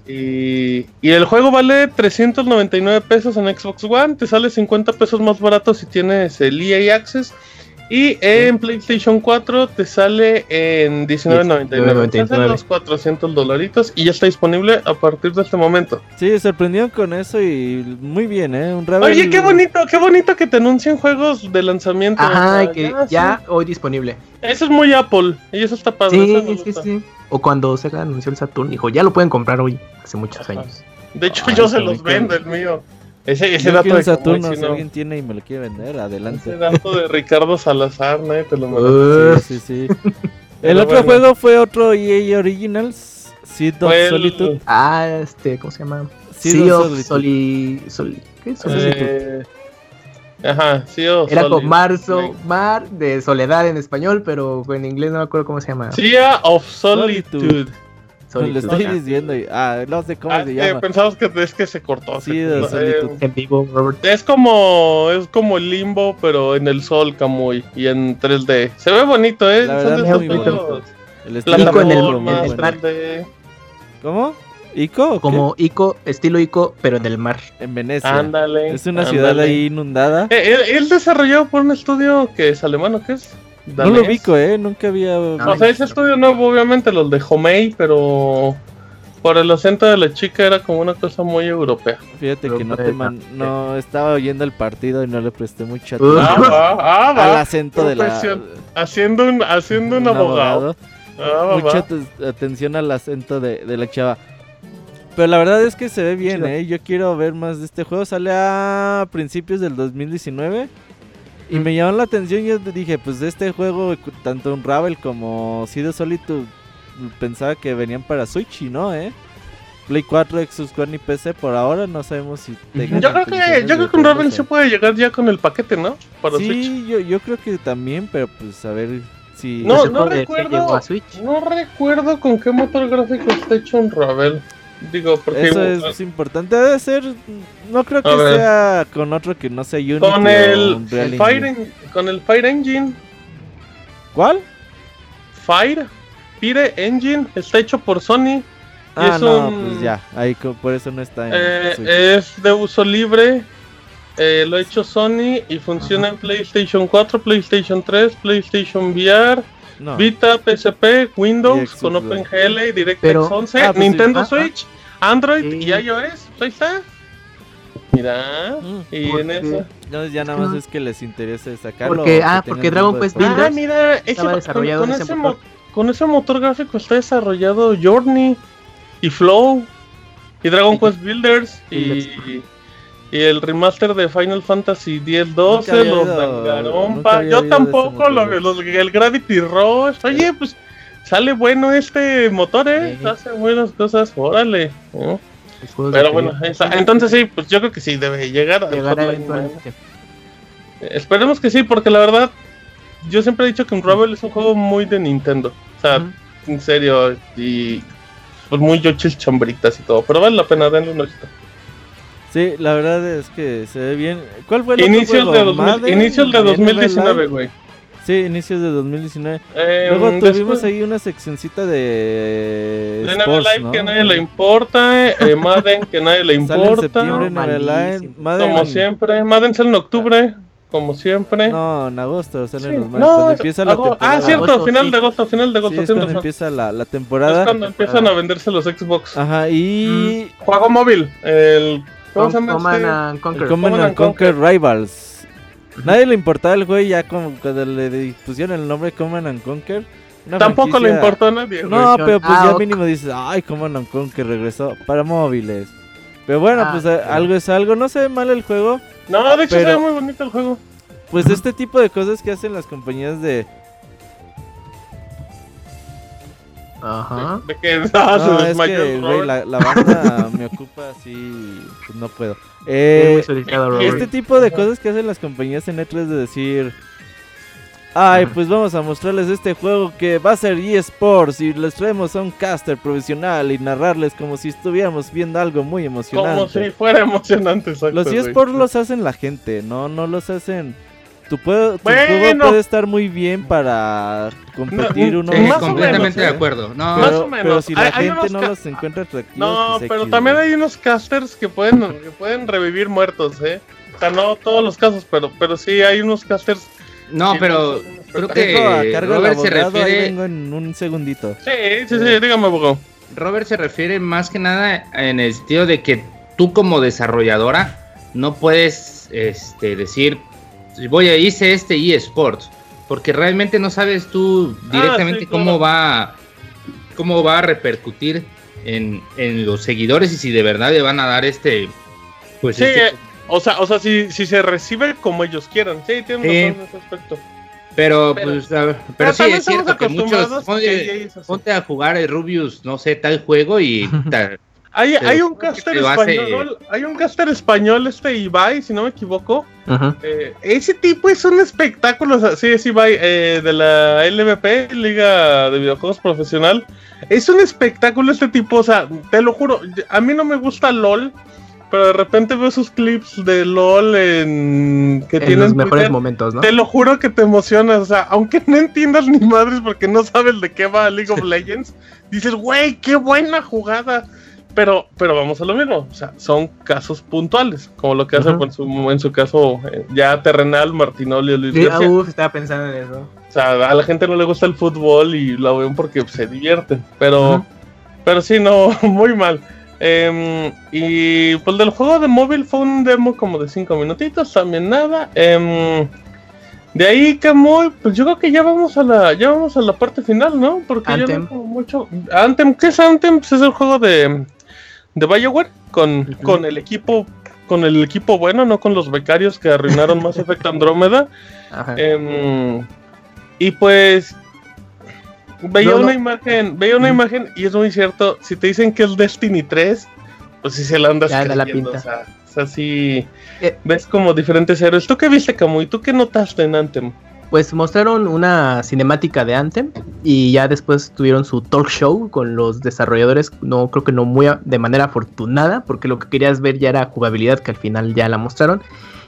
Speaker 3: Y, y el juego vale 399 pesos en Xbox One, te sale 50 pesos más barato si tienes el EA Access. Y en PlayStation 4 te sale en 19.99. Te hacen
Speaker 2: 19.99.
Speaker 3: los 400 dolaritos y ya está disponible a partir de este momento.
Speaker 1: Sí, sorprendieron con eso y muy bien, ¿eh? Un Rebel...
Speaker 3: Oye, qué bonito, qué bonito que te anuncien juegos de lanzamiento.
Speaker 2: Ajá, que ya,
Speaker 3: sí.
Speaker 2: hoy disponible.
Speaker 3: Eso es muy Apple y eso está padre.
Speaker 2: Sí,
Speaker 3: eso
Speaker 2: sí,
Speaker 3: gusta.
Speaker 2: sí. O cuando se anunció el Saturn, dijo, ya lo pueden comprar hoy, hace muchos
Speaker 3: Ajá.
Speaker 2: años.
Speaker 3: De hecho,
Speaker 1: Ay,
Speaker 3: yo se los vendo, el mío. Ese, ese
Speaker 1: Yo
Speaker 3: dato de
Speaker 1: Saturno, si
Speaker 3: no.
Speaker 1: alguien tiene y me lo quiere vender, adelante.
Speaker 3: Ese dato de Ricardo Salazar, nadie te lo merece.
Speaker 2: Uh,
Speaker 1: Sí, sí, sí. El otro
Speaker 3: bueno.
Speaker 1: juego fue otro EA Originals, Seed of
Speaker 3: el-
Speaker 1: Solitude.
Speaker 2: ah, este, ¿cómo se llama?
Speaker 1: Seed
Speaker 2: Sea
Speaker 1: of
Speaker 2: of
Speaker 1: Solitude.
Speaker 2: Soli... Soli- ¿Qué? Solitude.
Speaker 3: Eh, ajá, sí o
Speaker 2: Era
Speaker 3: Solid
Speaker 2: con marzo, mar de soledad en español, pero en inglés no me acuerdo cómo se llama.
Speaker 3: Sea of Solitude.
Speaker 1: Lo
Speaker 2: Solitude.
Speaker 1: estoy
Speaker 2: Ah,
Speaker 1: diciendo. y- Ah, no sé cómo
Speaker 3: Ah,
Speaker 1: se
Speaker 3: eh,
Speaker 1: llama.
Speaker 3: pensamos que es que se cortó.
Speaker 1: Sí,
Speaker 3: se
Speaker 1: de
Speaker 3: cortó.
Speaker 1: Solitude.
Speaker 2: En vivo, Robert.
Speaker 3: Eh, es como es como el limbo, pero en el sol, Camuy, y en 3D. Se ve bonito, ¿eh?
Speaker 1: La
Speaker 3: Son
Speaker 1: verdad,
Speaker 3: de esos
Speaker 2: bonito.
Speaker 3: juegos
Speaker 1: El estilo
Speaker 2: Ico en el- el mar.
Speaker 3: 3D.
Speaker 1: ¿Cómo? ¿Ico? o qué?
Speaker 2: Como Ico, estilo Ico, pero en el mar.
Speaker 1: En Venecia.
Speaker 3: Ándale.
Speaker 1: Es una
Speaker 3: ándale.
Speaker 1: ciudad ahí inundada.
Speaker 3: Eh, él, él desarrollado por un estudio que es alemán, ¿o qué es?
Speaker 1: No lo ubico, eh. Nunca había.
Speaker 3: O sea, ese estudio nuevo, obviamente, los de Homei, pero por el acento de la chica era como una cosa muy europea.
Speaker 1: Fíjate que no te man- no estaba oyendo el partido y no le presté mucha atención
Speaker 3: Ah, va, ah,
Speaker 1: al
Speaker 3: va.
Speaker 1: acento de la.
Speaker 3: Haciendo un, haciendo un, abogado. Ah,
Speaker 1: Mucha atención al acento de, de la chava. Pero la verdad es que se ve bien,
Speaker 2: Chido.
Speaker 1: eh. Yo quiero ver más de este juego. Sale a principios del 2019. Y me llamó la atención. Yo dije, pues de este juego, tanto un Ravel como Seed of Solitude, pensaba que venían para Switch y no, eh. Play 4, Xbox One y PC por ahora no sabemos si tengan
Speaker 3: Yo creo que, yo creo que un Raven se puede llegar ya con el paquete, ¿no? Para Switch.
Speaker 1: Sí, yo, yo creo que también, pero pues a ver Sí.
Speaker 3: No, no recuerdo.
Speaker 2: a Switch.
Speaker 3: No recuerdo con qué motor gráfico está hecho un Ravel. Digo, porque.
Speaker 1: Eso es importante. Debe ser. No creo que
Speaker 3: ver.
Speaker 1: sea con otro que no sea Unity.
Speaker 3: Con
Speaker 1: o
Speaker 3: el, Fire en- con el Fire Engine.
Speaker 1: ¿Cuál?
Speaker 3: Fire. Fire Engine está hecho por Sony. Y
Speaker 1: Ah,
Speaker 3: es
Speaker 1: no,
Speaker 3: un-
Speaker 1: pues ya. Ahí por eso no está en
Speaker 3: Eh, es de uso libre. eh, lo ha hecho Sony y funciona en PlayStation 4, PlayStation 3, PlayStation VR,
Speaker 1: no.
Speaker 3: Vita, PSP, Windows con. OpenGL y DirectX
Speaker 2: Pero-
Speaker 3: 11,
Speaker 1: Ah, pues.
Speaker 3: Nintendo
Speaker 2: Ah, ah.
Speaker 3: Switch, Android
Speaker 2: Sí.
Speaker 3: y iOS. Ahí está. Mira.
Speaker 1: Mm.
Speaker 3: Y
Speaker 2: ¿Por
Speaker 3: en
Speaker 2: qué?
Speaker 3: eso.
Speaker 1: No, ya nada más es que les interese sacarlo.
Speaker 2: Porque- ah, porque Dragon Quest. Builders
Speaker 3: Ah, mira, ese,
Speaker 2: estaba
Speaker 3: con-
Speaker 2: desarrollado
Speaker 3: con,
Speaker 2: en ese motor.
Speaker 3: mo- con ese motor gráfico está desarrollado Journey y Flow y Dragon Quest Builders y,
Speaker 2: Builders.
Speaker 3: y el remaster de Final Fantasy X-12,
Speaker 1: Nunca había
Speaker 3: los
Speaker 1: había
Speaker 3: Yo tampoco, lo- los- el Gravity Rush. Oye, pues sale bueno este motor, eh.
Speaker 2: Sí.
Speaker 3: Hace buenas cosas, órale. Pero bueno, esa- entonces sí, pues yo creo que sí debe llegar a
Speaker 2: eventualmente.
Speaker 3: Esperemos que sí, porque la verdad, yo siempre he dicho que Unravel es un juego muy de Nintendo. O sea, en serio, y pues muy yochis chambritas y todo. Pero vale la pena, denle un ojito.
Speaker 1: Sí, la verdad es que se ve bien. ¿Cuál fue el otro
Speaker 3: Inicios
Speaker 1: juego?
Speaker 3: de, 2000
Speaker 1: Madden,
Speaker 3: inicios de
Speaker 1: Never
Speaker 3: 2019,
Speaker 1: Live.
Speaker 3: güey.
Speaker 1: Sí, inicios de 2019.
Speaker 3: Eh,
Speaker 1: Luego tuvimos
Speaker 3: después
Speaker 1: ahí una seccioncita de
Speaker 3: de
Speaker 1: sports,
Speaker 3: Live
Speaker 1: ¿no?
Speaker 3: que a nadie le importa, eh, Madden que a nadie le
Speaker 1: Sale en
Speaker 3: importa.
Speaker 2: malísimo.
Speaker 1: Madden-
Speaker 3: Como siempre. Madden sale en octubre, como siempre.
Speaker 1: No, en agosto salen
Speaker 3: Sí,
Speaker 1: los Madden.
Speaker 3: no, es-
Speaker 1: empieza la
Speaker 3: ago-
Speaker 1: temporada.
Speaker 3: Ah, cierto,
Speaker 2: Agosto,
Speaker 3: final
Speaker 2: sí.
Speaker 3: de agosto, final de
Speaker 1: Sí,
Speaker 3: agosto.
Speaker 1: es
Speaker 3: tienes
Speaker 1: cuando empieza la, la
Speaker 3: Es
Speaker 1: temporada.
Speaker 3: cuando empiezan a venderse los Xbox.
Speaker 1: Ajá, y
Speaker 3: Juego móvil. El. ¿Cómo se llama?
Speaker 2: Command
Speaker 3: este?
Speaker 2: and
Speaker 1: el
Speaker 2: Conquer.
Speaker 1: Command
Speaker 3: Command
Speaker 1: and.
Speaker 3: Conquer
Speaker 1: Rivals. Nadie le importaba el güey ya como cuando le pusieron el nombre Command and Conquer. una
Speaker 3: Tampoco le importó a nadie.
Speaker 1: No, pero pues
Speaker 2: Ah,
Speaker 1: ya mínimo dices, ay, Command and Conquer regresó para móviles. Pero bueno,
Speaker 2: Ah,
Speaker 1: pues eh, algo es algo, no se ve mal el juego.
Speaker 3: No, de hecho
Speaker 1: Pero-
Speaker 3: se ve muy bonito el juego.
Speaker 1: Pues este tipo de cosas que hacen las compañías de...
Speaker 2: Ajá.
Speaker 3: De que se
Speaker 1: no, es
Speaker 3: desmayó
Speaker 1: que, güey, la, la banda me ocupa así, pues no puedo. Eh, este tipo de cosas que hacen las compañías en E3 de decir... Ay, pues vamos a mostrarles este juego que va a ser eSports y les traemos a un caster profesional y narrarles como si estuviéramos viendo algo muy emocionante.
Speaker 3: Como si fuera emocionante, exacto.
Speaker 1: Los eSports los hacen la gente, no, no los hacen. Tu, puedo- tu
Speaker 3: Bueno.
Speaker 1: juego puede estar muy bien para competir
Speaker 3: No,
Speaker 1: uno
Speaker 4: Sí,
Speaker 3: Más o
Speaker 4: completamente
Speaker 1: menos,
Speaker 4: de
Speaker 1: ¿eh?
Speaker 4: acuerdo. No,
Speaker 3: Más
Speaker 1: Pero,
Speaker 3: o menos.
Speaker 1: pero si la
Speaker 3: Hay-
Speaker 1: gente no
Speaker 3: ca-
Speaker 1: los encuentra atractivos,
Speaker 3: No,
Speaker 1: pues
Speaker 3: pero también hay unos casters que pueden, que pueden revivir muertos, ¿eh? O sea, no todos los casos, pero, pero sí hay unos casters.
Speaker 4: no, pero creo
Speaker 1: a
Speaker 4: que
Speaker 1: cargo
Speaker 4: Robert se
Speaker 1: abogado,
Speaker 4: refiere,
Speaker 1: vengo en un segundito.
Speaker 3: Sí, sí, sí, dígame, abogado.
Speaker 4: Robert se refiere más que nada en el sentido de que tú como desarrolladora no puedes este, decir, voy a hice este eSports, porque realmente no sabes tú directamente
Speaker 3: sí, claro.
Speaker 4: cómo va cómo va a repercutir en, en los seguidores y si de verdad le van a dar este pues
Speaker 3: Sí,
Speaker 4: este-
Speaker 3: eh, o sea, o sea si, si se recibe como ellos quieran. Sí, tienen
Speaker 4: Sí.
Speaker 3: razón en ese aspecto.
Speaker 4: pero,
Speaker 3: pero-
Speaker 4: pues a ver, pero,
Speaker 3: pero
Speaker 4: sí es cierto que muchos ponte,
Speaker 3: que
Speaker 4: ponte a jugar el Rubius no sé tal juego y ta-
Speaker 3: Hay, un caster
Speaker 4: hace-
Speaker 3: español, hay un caster español, este Ibai, si no me equivoco. Eh, ese tipo es un espectáculo, o sea, sí, es Ibai, eh, de la LVP, Liga de Videojuegos Profesional. Es un espectáculo este tipo, o sea, te lo juro, a mí no me gusta LOL, pero de repente veo sus clips de LOL en que
Speaker 2: En
Speaker 3: tienen
Speaker 2: los mejores
Speaker 3: Twitter.
Speaker 2: momentos, ¿no?
Speaker 3: Te lo juro que te emocionas, o sea, aunque no entiendas ni madres porque no sabes de qué va League of Legends, dices, güey, qué buena jugada. Pero, pero vamos a lo mismo, o sea, son casos puntuales, como lo que hace en, su, en su caso eh, ya terrenal Martinoli o Luis
Speaker 2: Sí,
Speaker 3: García.
Speaker 2: uf, estaba pensando en eso.
Speaker 3: O sea, a la gente no le gusta el fútbol y lo ven porque se divierten, pero, pero sí, no, muy mal. Em, y pues del juego de móvil fue un demo como de 5 minutitos, también nada. Em, de ahí que muy, pues yo creo que ya vamos a la, ya vamos a la parte final, ¿no? Porque ya no
Speaker 2: Anthem.
Speaker 3: como mucho. Anthem, ¿qué es Anthem? Pues es el juego de, de Bioware con, con el equipo, con el equipo bueno, no con los becarios que arruinaron Mass Effect Andrómeda. Em, y pues veía
Speaker 2: No, no.
Speaker 3: una imagen, veía una imagen y es muy cierto, si te dicen que es Destiny 3, pues sí se la andas
Speaker 2: Ya la pinta.
Speaker 3: O sea, o sea, sí
Speaker 2: Eh.
Speaker 3: ves como diferentes héroes. ¿Tú qué viste, Camu? ¿Y tú qué notaste en Anthem?
Speaker 2: Pues mostraron una cinemática de Anthem y ya después tuvieron su talk show con los desarrolladores, no creo que no muy de manera afortunada, porque lo que querías ver ya era jugabilidad que al final ya la mostraron.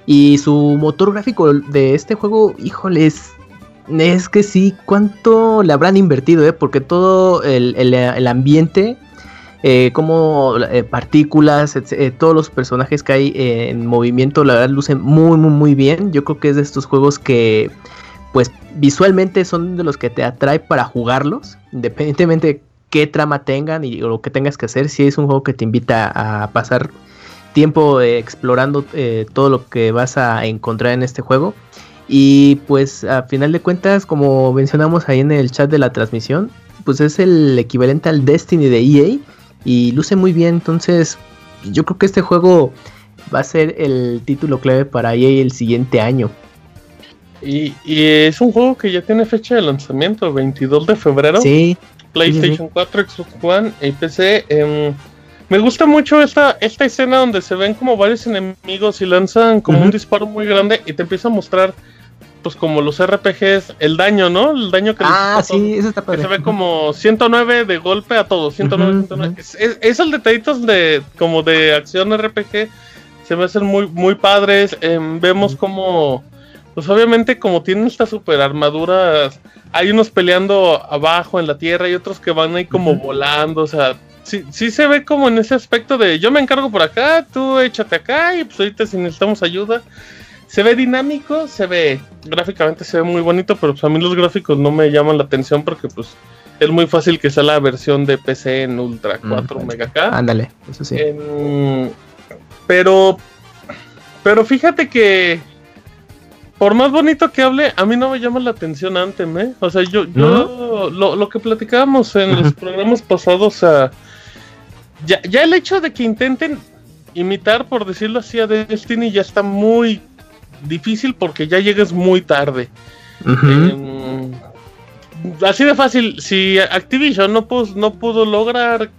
Speaker 2: Y su motor gráfico de este juego, híjole, es, que sí, ¿cuánto le habrán invertido? Eh? Porque todo el, ambiente, eh, como eh, partículas, eh, todos los personajes que hay en movimiento, la verdad lucen muy, muy, muy bien. Yo creo que es de estos juegos que pues visualmente son de los que te atrae para jugarlos, independientemente de qué trama tengan y lo que tengas que hacer, si es un juego que te invita a pasar tiempo eh, explorando eh, todo lo que vas a encontrar en este juego. Y pues a final de cuentas, como mencionamos ahí en el chat de la transmisión, pues es el equivalente al Destiny de EA y luce muy bien. Entonces, yo creo que este juego va a ser el título clave para EA el siguiente año.
Speaker 3: Y, es un juego que ya tiene fecha de lanzamiento, 22 de febrero.
Speaker 2: Sí.
Speaker 3: PlayStation 4, Xbox One y PC. Em, me gusta mucho esta, esta escena donde se ven como varios enemigos y lanzan como un disparo muy grande y te empieza a mostrar, pues como los RPGs, el daño, ¿no? El daño que
Speaker 2: Ah, sí, eso está padre.
Speaker 3: se ve como 109 de golpe a todos, 109, 109. esos detallitos de como de acción RPG se me hacen muy, muy padres. Em, vemos como pues obviamente como tienen estas super armaduras, hay unos peleando abajo en la tierra y otros que van ahí como volando, o sea, sí, sí se ve como en ese aspecto de yo me encargo por acá, tú échate acá y pues ahorita si necesitamos ayuda. Se ve dinámico, se ve gráficamente se ve muy bonito, pero pues a mí los gráficos no me llaman la atención porque pues es muy fácil que sea la versión de PC en Ultra 4 mm, Mega K.
Speaker 2: Ándale, eso sí.
Speaker 3: Pero pero fíjate que por más bonito que hable, a mí no me llama la atención Anthem, ¿eh? O sea, yo, yo lo, que platicábamos en los programas pasados, o sea, ya, ya el hecho de que intenten imitar, por decirlo así, a Destiny ya está muy difícil porque ya llegas muy tarde. Em, así de fácil, si Activision no, pudo, no pudo lograr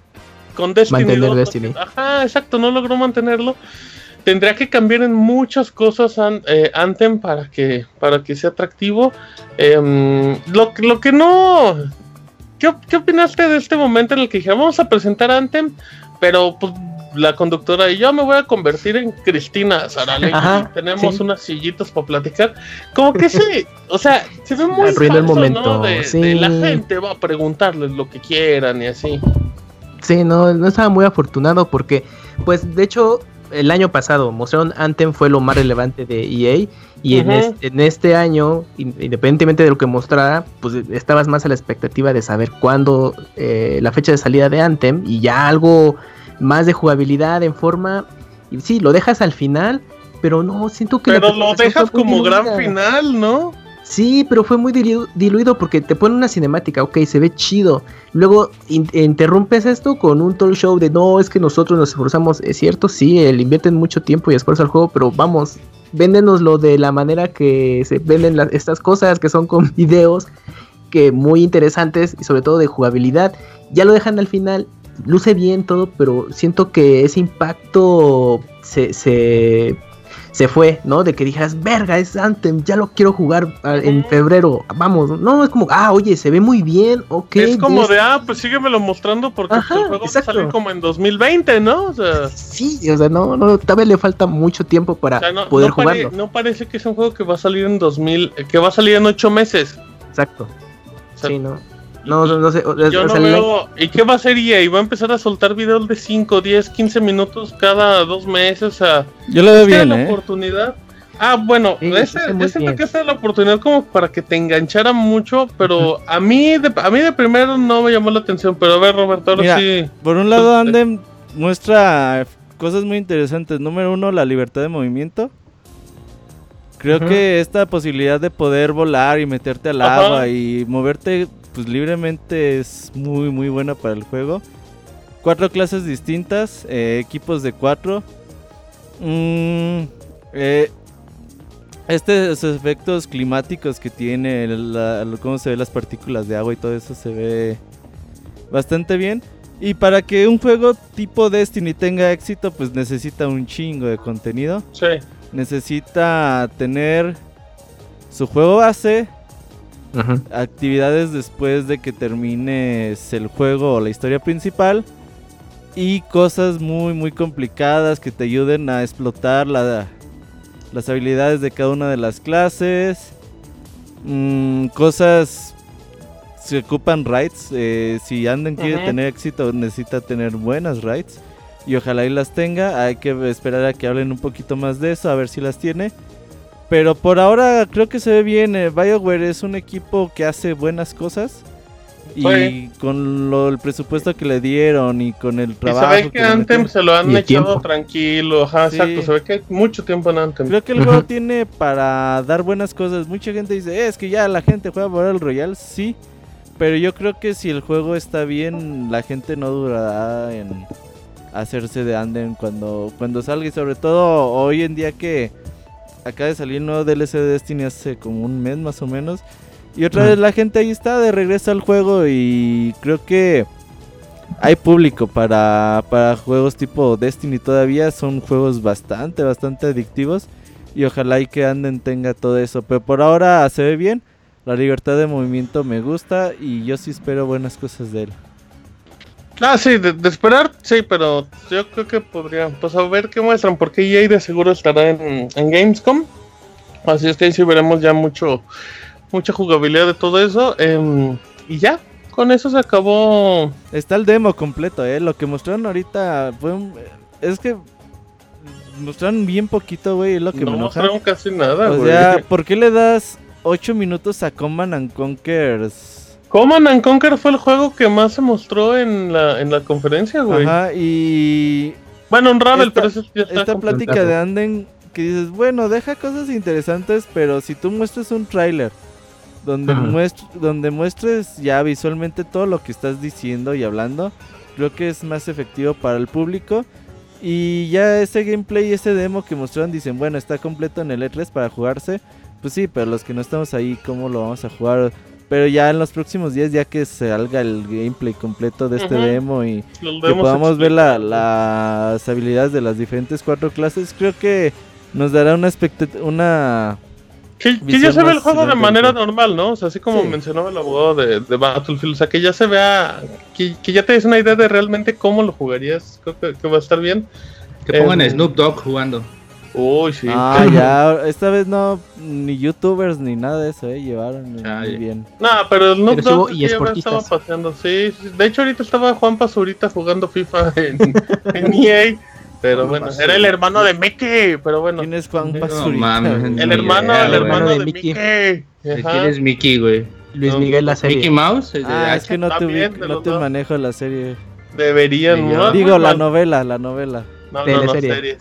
Speaker 3: con Destiny,
Speaker 2: Mantener Destiny.
Speaker 3: Ajá, exacto, no logró mantenerlo tendría que cambiar en muchas cosas eh, Anthem para que, para que sea atractivo. Em, lo, lo que no... ¿Qué, ¿Qué, opinaste de este momento en el que dije, vamos a presentar Anthem, pero pues la conductora y yo me voy a convertir en Cristina Sarale. Tenemos unas sillitas para platicar. Como que sí, o sea, se ve muy
Speaker 2: falso, el momento.
Speaker 3: De, la gente va a preguntarles lo que quieran y así.
Speaker 2: Sí, no, no estaba muy afortunado porque, pues, de hecho, el año pasado mostraron Anthem fue lo más relevante de EA y en, este, año, independientemente de lo que mostrara, pues estabas más a la expectativa de saber cuándo eh, la fecha de salida de Anthem y ya algo más de jugabilidad en forma. Y sí, lo dejas al final, pero no, siento que...
Speaker 3: Pero lo dejas como gran final, ¿no?
Speaker 2: Sí, pero fue muy diluido porque te pone una cinemática, ok, se ve chido. Luego interrumpes esto con un talk show de no, es que nosotros nos esforzamos. Es cierto, sí, le invierten mucho tiempo y esfuerzo al juego, pero vamos, véndenoslo de la manera que se venden estas cosas que son con videos que muy interesantes y sobre todo de jugabilidad. Ya lo dejan al final, luce bien todo, pero siento que ese impacto se, se se fue, ¿no? De que dijeras, verga, es Anthem, ya lo quiero jugar ah, en febrero, vamos. No, es como, ah, oye, se ve muy bien, ok.
Speaker 3: Es como de, ah, pues síguemelo mostrando porque pues, el juego va a salir como en 2020, ¿no? O sea,
Speaker 2: sí, o sea, no, no, vez le falta mucho tiempo para poder jugarlo.
Speaker 3: no parece que es un juego que va a salir en 2000, que va a salir en 8 meses.
Speaker 2: Exacto. sí, ¿no? No, no sé.
Speaker 3: Yo no veo. ¿Y qué va a hacer EA? ¿Va a empezar a soltar videos de 5, 10, 15 minutos cada dos meses? O sea,
Speaker 1: yo lo veo bien.
Speaker 3: la ¿eh? oportunidad. Ah, bueno, ese, que esta la oportunidad como para que te enganchara mucho, pero a mí de, a mí de primero no me llamó la atención, pero a ver, Roberto, ahora sí.
Speaker 1: Por un lado, Andem muestra cosas muy interesantes. Número uno, la libertad de movimiento. Creo que esta posibilidad de poder volar y meterte al agua y moverte pues libremente es muy muy buena para el juego. Cuatro clases distintas, eh, equipos de cuatro. Mm, eh, estos efectos climáticos que tiene, cómo se ven las partículas de agua y todo eso se ve bastante bien. Y para que un juego tipo Destiny tenga éxito, pues necesita un chingo de contenido.
Speaker 3: Sí.
Speaker 1: Necesita tener su juego base, Actividades después de que termines el juego o la historia principal y cosas muy muy complicadas que te ayuden a explotar la- las habilidades de cada una de las clases. Mm, cosas se ocupan raids eh, si Anden quiere tener éxito necesita tener buenas raids y ojalá y las tenga. Hay que esperar a que hablen un poquito más de eso a ver si las tiene pero por ahora creo que se ve bien. eh, BioWare es un equipo que hace buenas cosas. Y
Speaker 3: Sí.
Speaker 1: con lo, el presupuesto que le dieron y con el
Speaker 3: Y se
Speaker 1: trabajo
Speaker 3: ve que Anthem
Speaker 1: metieron,
Speaker 3: se lo han echado
Speaker 2: tiempo.
Speaker 3: tranquilo. Ajá,
Speaker 1: Sí.
Speaker 3: exacto. Se ve que hay mucho tiempo en Anthem.
Speaker 1: creo que el juego tiene para dar buenas cosas. Mucha gente dice, "Eh, es que ya la gente juega Battle Royale, sí. Pero yo creo que si el juego está bien, la gente no durará en hacerse de Anden cuando, cuando salga. Y sobre todo hoy en día que acaba de salir el nuevo DLC de Destiny hace como un mes más o menos. Y otra vez la gente ahí está de regreso al juego y creo que hay público para, para juegos tipo Destiny todavía. Son juegos bastante, bastante adictivos. Y ojalá y que Anden tenga todo eso. Pero por ahora se ve bien. La libertad de movimiento me gusta y yo sí espero buenas cosas de él.
Speaker 3: Ah, sí, de, de esperar, sí, pero yo creo que podría, pues a ver qué muestran, porque EA de seguro estará en, en Gamescom. Así es que ahí sí veremos ya mucho, mucha jugabilidad de todo eso. em, y ya, con eso se acabó.
Speaker 1: Está el demo completo, ¿eh? Lo que mostraron ahorita fue un- Es que mostraron bien poquito, güey, lo que
Speaker 3: no
Speaker 1: me enoja.
Speaker 3: mostraron casi nada,
Speaker 1: O
Speaker 3: güey.
Speaker 1: sea, ¿por qué le das 8 minutos a Command and Conquers?
Speaker 3: Command and Conquer fue el juego que más se mostró en la, en la conferencia, güey.
Speaker 1: Ajá, y
Speaker 3: Bueno, un Ravel,
Speaker 1: Esta-
Speaker 3: pero ese ya está
Speaker 1: esta plática de Anden que dices, bueno, deja cosas interesantes, pero si tú muestras un tráiler donde,
Speaker 2: Ajá.
Speaker 1: muest- donde muestres ya visualmente todo lo que estás diciendo y hablando, creo que es más efectivo para el público. Y ya ese gameplay, ese demo que mostraron, dicen, bueno, está completo en el E3 para jugarse. Pues sí, pero los que no estamos ahí, ¿cómo lo vamos a jugar? Pero ya en los próximos días, ya que salga el gameplay completo de este demo y que podamos ver la- las habilidades de las diferentes cuatro clases, creo que nos dará una una
Speaker 3: Que, ya se ve el juego de manera normal, ¿no? O sea, así como
Speaker 1: Sí.
Speaker 3: mencionaba el abogado de, de Battlefield, o sea, que ya se vea, que, que ya te des una idea de realmente cómo lo jugarías, creo que, que va a estar bien.
Speaker 4: Que pongan a Snoop Dogg jugando.
Speaker 3: Uy, sí.
Speaker 1: Ah, ya, esta vez no ni youtubers ni nada de eso, eh, llevaron muy
Speaker 4: Chale.
Speaker 1: bien.
Speaker 3: No, pero el
Speaker 2: hubo
Speaker 3: Dogg sí estaba
Speaker 2: eSportistas.
Speaker 3: paseando, sí, sí. De hecho, ahorita estaba Juan Pazurita jugando FIFA en, en EA, pero bueno, era el hermano de Mickey, pero bueno.
Speaker 1: ¿Quién es Juan
Speaker 3: No
Speaker 1: Pazurita?
Speaker 4: mames,
Speaker 1: güey?
Speaker 3: El hermano,
Speaker 4: idea,
Speaker 3: el
Speaker 4: güey.
Speaker 3: hermano de,
Speaker 2: De
Speaker 3: Mickey.
Speaker 2: Mickey.
Speaker 4: ¿De
Speaker 3: Ajá.
Speaker 4: quién es Mickey, güey?
Speaker 2: Luis
Speaker 3: No,
Speaker 2: Miguel la
Speaker 4: ¿Mickey
Speaker 2: serie.
Speaker 4: Mouse? ¿El de
Speaker 1: Ah, es que no te, no te manejo la serie.
Speaker 3: Deberían, ¿no?
Speaker 4: yo-
Speaker 1: Digo,
Speaker 3: Muy
Speaker 1: la novela, la novela.
Speaker 3: No, no, no, serie.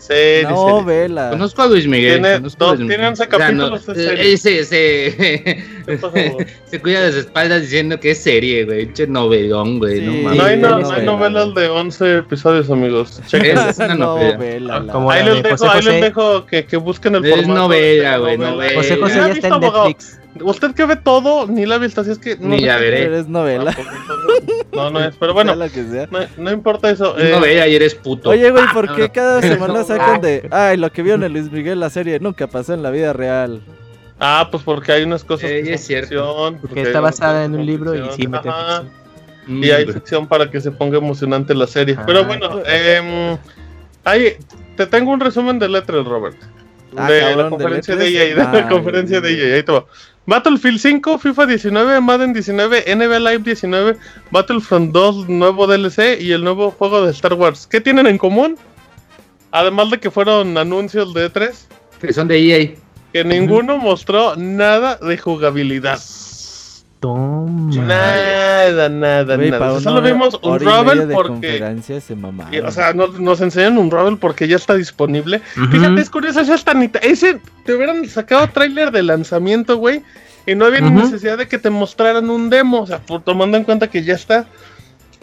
Speaker 4: Conozco a Luis Miguel.
Speaker 3: Tiene dos-
Speaker 4: Luis
Speaker 3: tiene
Speaker 4: Miguel.
Speaker 3: 11
Speaker 4: O sea,
Speaker 3: capítulos
Speaker 4: no,
Speaker 3: de
Speaker 4: eh,
Speaker 3: serie. ¿Qué pasó, güey?
Speaker 4: se cuida de sus espaldas diciendo que es serie, güey. Che novelón, güey.
Speaker 1: Sí.
Speaker 4: No
Speaker 3: No hay, no, hay novelas de 11 episodios, amigos. Chequen.
Speaker 4: Es una novela.
Speaker 1: la-
Speaker 2: Como
Speaker 3: Ahí les
Speaker 2: de
Speaker 3: dejo,
Speaker 2: José
Speaker 3: ahí les
Speaker 2: José.
Speaker 3: dejo que, que busquen el
Speaker 4: Es
Speaker 3: formato.
Speaker 4: novela, güey, novela.
Speaker 2: José José
Speaker 3: ¿La
Speaker 2: ya está en? Netflix.
Speaker 3: Usted que ve todo, ni la ha visto, así es que...
Speaker 4: Ni
Speaker 3: sé
Speaker 4: ya
Speaker 3: qué-
Speaker 4: veré.
Speaker 1: Pero es novela.
Speaker 3: Ah, No, no es, pero bueno,
Speaker 1: sea la que sea.
Speaker 3: no, no importa eso.
Speaker 4: Es
Speaker 3: eh,
Speaker 4: novela y eres puto.
Speaker 1: Oye, güey, ¿por
Speaker 4: Ah,
Speaker 1: qué
Speaker 4: no.
Speaker 1: cada semana
Speaker 4: No,
Speaker 1: sacan de. Ay, lo que vieron en Luis Miguel, la serie, nunca pasó en la vida real?
Speaker 3: Ah, pues porque hay unas cosas
Speaker 4: Eh,
Speaker 3: que
Speaker 4: es cierto.
Speaker 3: ficción,
Speaker 2: Porque está basada en un libro y sí.
Speaker 4: Mm,
Speaker 3: Y hay
Speaker 4: güey.
Speaker 3: ficción para que se ponga emocionante la serie.
Speaker 2: Ah,
Speaker 3: Pero bueno, em, ahí te tengo un resumen de Letras, Robert.
Speaker 1: Ah,
Speaker 3: de
Speaker 1: cabrón,
Speaker 3: la
Speaker 1: ¿de
Speaker 3: conferencia
Speaker 1: E3?
Speaker 3: de EA, de la conferencia de. EA, ahí te va. Battlefield 5, FIFA 19, Madden 19, NBA Live 19, Battlefront 2, nuevo DLC y el nuevo juego de Star Wars. ¿Qué tienen en común? Además de que fueron anuncios de E3,
Speaker 4: Que son de EA.
Speaker 3: que ninguno mostró nada de jugabilidad.
Speaker 2: Toma.
Speaker 3: Nada, nada, nada. O sea, solo vimos un
Speaker 1: de
Speaker 3: porque.
Speaker 1: se
Speaker 3: y, O sea, nos, nos enseñan un Ravel porque ya está disponible. Fíjate, es curioso, esa está ni- Ese te hubieran sacado tráiler de lanzamiento, güey. Y no había ni
Speaker 2: Ujú.
Speaker 3: necesidad de que te mostraran un demo. O sea, por, tomando en cuenta que ya está.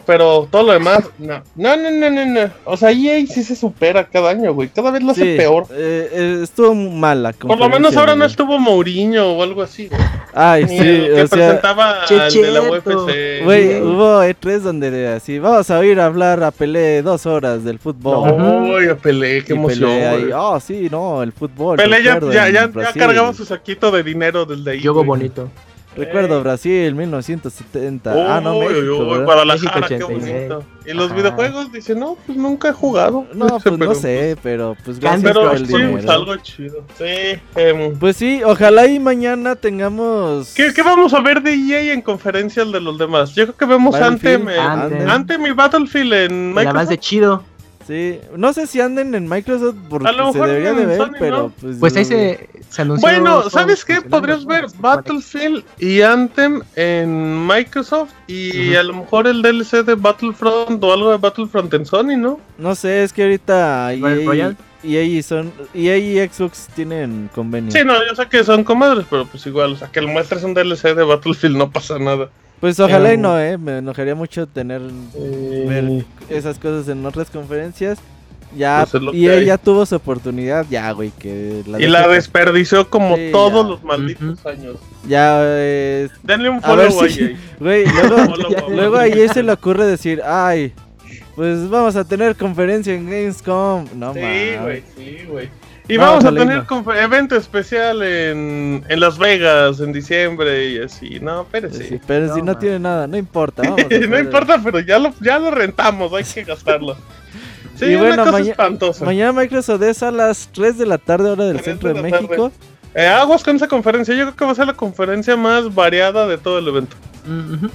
Speaker 3: Pero todo lo demás, no. No, no, no, no, no. O sea, EA sí se supera cada año, güey. Cada vez lo hace
Speaker 1: Sí,
Speaker 3: peor.
Speaker 1: eh, eh, estuvo mala.
Speaker 3: Por lo menos ahora no
Speaker 1: no
Speaker 3: estuvo Mourinho o algo así. güey.
Speaker 1: Ay,
Speaker 3: Ni
Speaker 1: sí,
Speaker 3: el que
Speaker 1: o sea.
Speaker 3: presentaba
Speaker 2: Che,
Speaker 3: al de la. UFC.
Speaker 1: Güey, hubo E3 donde así, vamos a ir a hablar a Pelé dos horas del fútbol.
Speaker 3: No, ya Pelé, qué
Speaker 1: Y
Speaker 3: emoción. Güey.
Speaker 1: oh, sí, no, el fútbol.
Speaker 3: Pelé ya, ya, ya, ya cargaba su saquito de dinero desde ahí.
Speaker 2: Yogo
Speaker 3: güey.
Speaker 2: bonito.
Speaker 1: Recuerdo Brasil 1970. ah, no,
Speaker 3: Uy,
Speaker 1: México.
Speaker 3: uy,
Speaker 1: ¿verdad?
Speaker 3: Guadalajara,
Speaker 2: México
Speaker 3: qué
Speaker 2: 86.
Speaker 3: bonito. Y los
Speaker 2: Ajá.
Speaker 3: videojuegos dicen, no, pues nunca he jugado.
Speaker 1: No, pues no
Speaker 3: Pero,
Speaker 1: sé, pero pues gracias
Speaker 3: Pero
Speaker 1: por el
Speaker 3: sí,
Speaker 1: dinero.
Speaker 3: pues, algo chido. Sí. em,
Speaker 1: Pues sí, ojalá y mañana tengamos.
Speaker 3: ¿qué, qué vamos a ver de EA en conferencias de los demás? Yo creo que vemos
Speaker 1: Battlefield,
Speaker 3: Anthem, en-
Speaker 2: Anthem.
Speaker 3: Anthem y Battlefield en
Speaker 2: El
Speaker 3: Microsoft.
Speaker 2: avance chido.
Speaker 1: Sí, no sé si anden en Microsoft porque
Speaker 3: A lo
Speaker 1: se debería de ver,
Speaker 3: Sony,
Speaker 1: pero
Speaker 3: ¿no?
Speaker 1: pues.
Speaker 2: Pues ahí se, se anunció.
Speaker 3: Bueno, ¿sabes qué? Podrías ver. Battlefield y Anthem en Microsoft y a lo mejor el DLC de Battlefront o algo de Battlefront en Sony, ¿no?
Speaker 1: No sé, es que ahorita EA. EA y son EA y Xbox tienen convenio.
Speaker 3: Sí, no, yo sé que son comadres, pero pues igual, o sea, que le muestres un DLC de Battlefield no pasa nada.
Speaker 1: Pues ojalá y
Speaker 3: Em,
Speaker 1: no, eh, me enojaría mucho tener
Speaker 3: Eh,
Speaker 1: ver esas cosas en otras conferencias. Ya
Speaker 3: Pues hay.
Speaker 1: ya tuvo su oportunidad, ya, güey, que
Speaker 3: y la desperdició como
Speaker 1: Sí,
Speaker 3: todos
Speaker 1: ya.
Speaker 3: los malditos años.
Speaker 1: ya eh,
Speaker 3: Denle un
Speaker 1: A ver
Speaker 3: follow a
Speaker 1: si- güey, luego
Speaker 3: Follow a
Speaker 1: luego a se le ocurre decir, "Ay, pues vamos a tener conferencia en Gamescom." No
Speaker 3: Sí,
Speaker 1: mames.
Speaker 3: güey, sí, güey. Y
Speaker 1: No,
Speaker 3: vamos a tener
Speaker 1: no.
Speaker 3: evento especial en, en Las Vegas en diciembre y así. No, espérese.
Speaker 1: Sí, pero si
Speaker 2: No,
Speaker 1: no
Speaker 2: man.
Speaker 1: tiene nada, no importa. Vamos
Speaker 3: no importa, pero ya lo, ya lo rentamos, hay que gastarlo. Sí,
Speaker 1: Y
Speaker 3: una
Speaker 1: bueno,
Speaker 3: cosa
Speaker 1: maña-
Speaker 3: espantosa.
Speaker 1: Mañana Microsoft es a las 3 de la tarde, hora del
Speaker 3: 3
Speaker 1: centro de,
Speaker 3: de
Speaker 1: México.
Speaker 3: Eh, aguas con esa conferencia, yo creo que va a ser la conferencia más variada de todo el evento.